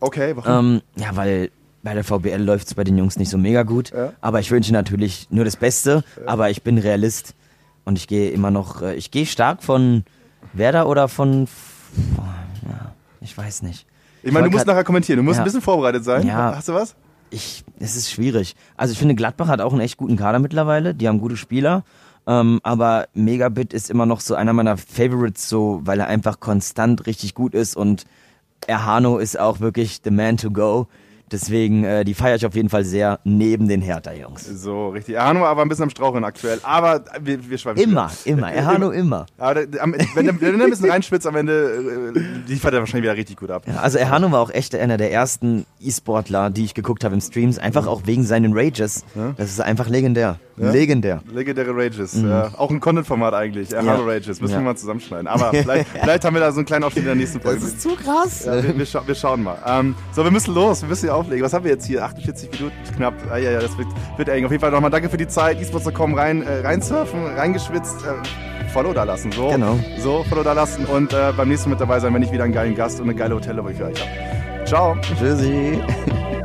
Okay, warum? Ähm, ja, weil bei der VBL läuft es bei den Jungs nicht so mega gut. Ja. Aber ich wünsche natürlich nur das Beste. Ja. Aber ich bin Realist und ich gehe immer noch, äh, ich gehe stark von Werder oder von, ja, ich weiß nicht. Ich meine, du musst nachher kommentieren. Du musst ein bisschen vorbereitet sein. Ja. Hast du was? Ich, es ist schwierig. Also ich finde, Gladbach hat auch einen echt guten Kader mittlerweile. Die haben gute Spieler. Ähm, aber Megabit ist immer noch so einer meiner Favorites, so, weil er einfach konstant richtig gut ist und Erhano ist auch wirklich the man to go. Deswegen, äh, die feiere ich auf jeden Fall sehr neben den Hertha-Jungs. So, richtig. Erhano aber ein bisschen am Straucheln aktuell. Aber wir, wir schweifen Immer, wieder. immer. Erhano immer. Aber wenn, wenn, wenn er ein bisschen reinspitzt am Ende, äh, liefert er wahrscheinlich wieder richtig gut ab. Ja, also Erhano war auch echt einer der ersten E-Sportler, die ich geguckt habe im Streams. Einfach auch wegen seinen Rages. Das ist einfach legendär. Ja? Legendär. Legendäre Rages. Mhm. Ja. Auch ein Content-Format eigentlich. Erhano Rages. Müssen wir mal zusammenschneiden. Aber vielleicht, vielleicht haben wir da so einen kleinen Aufstieg in der nächsten Folge. Das ist zu krass. wir, wir, scha wir, schauen mal. Ähm, so, wir müssen los. Wir müssen hier auflegen. Was haben wir jetzt hier? 48 Minuten knapp. Ah, ja, ja, das wird, wird eng. Auf jeden Fall nochmal danke für die Zeit. esports.com rein, äh, reinsurfen, reingeschwitzt. Äh, Follow da lassen. So, genau. so Follow da lassen und äh, beim nächsten Mal mit dabei sein, wenn ich wieder einen geilen Gast und eine geile Hotelle für euch habe. Ciao. Tschüssi.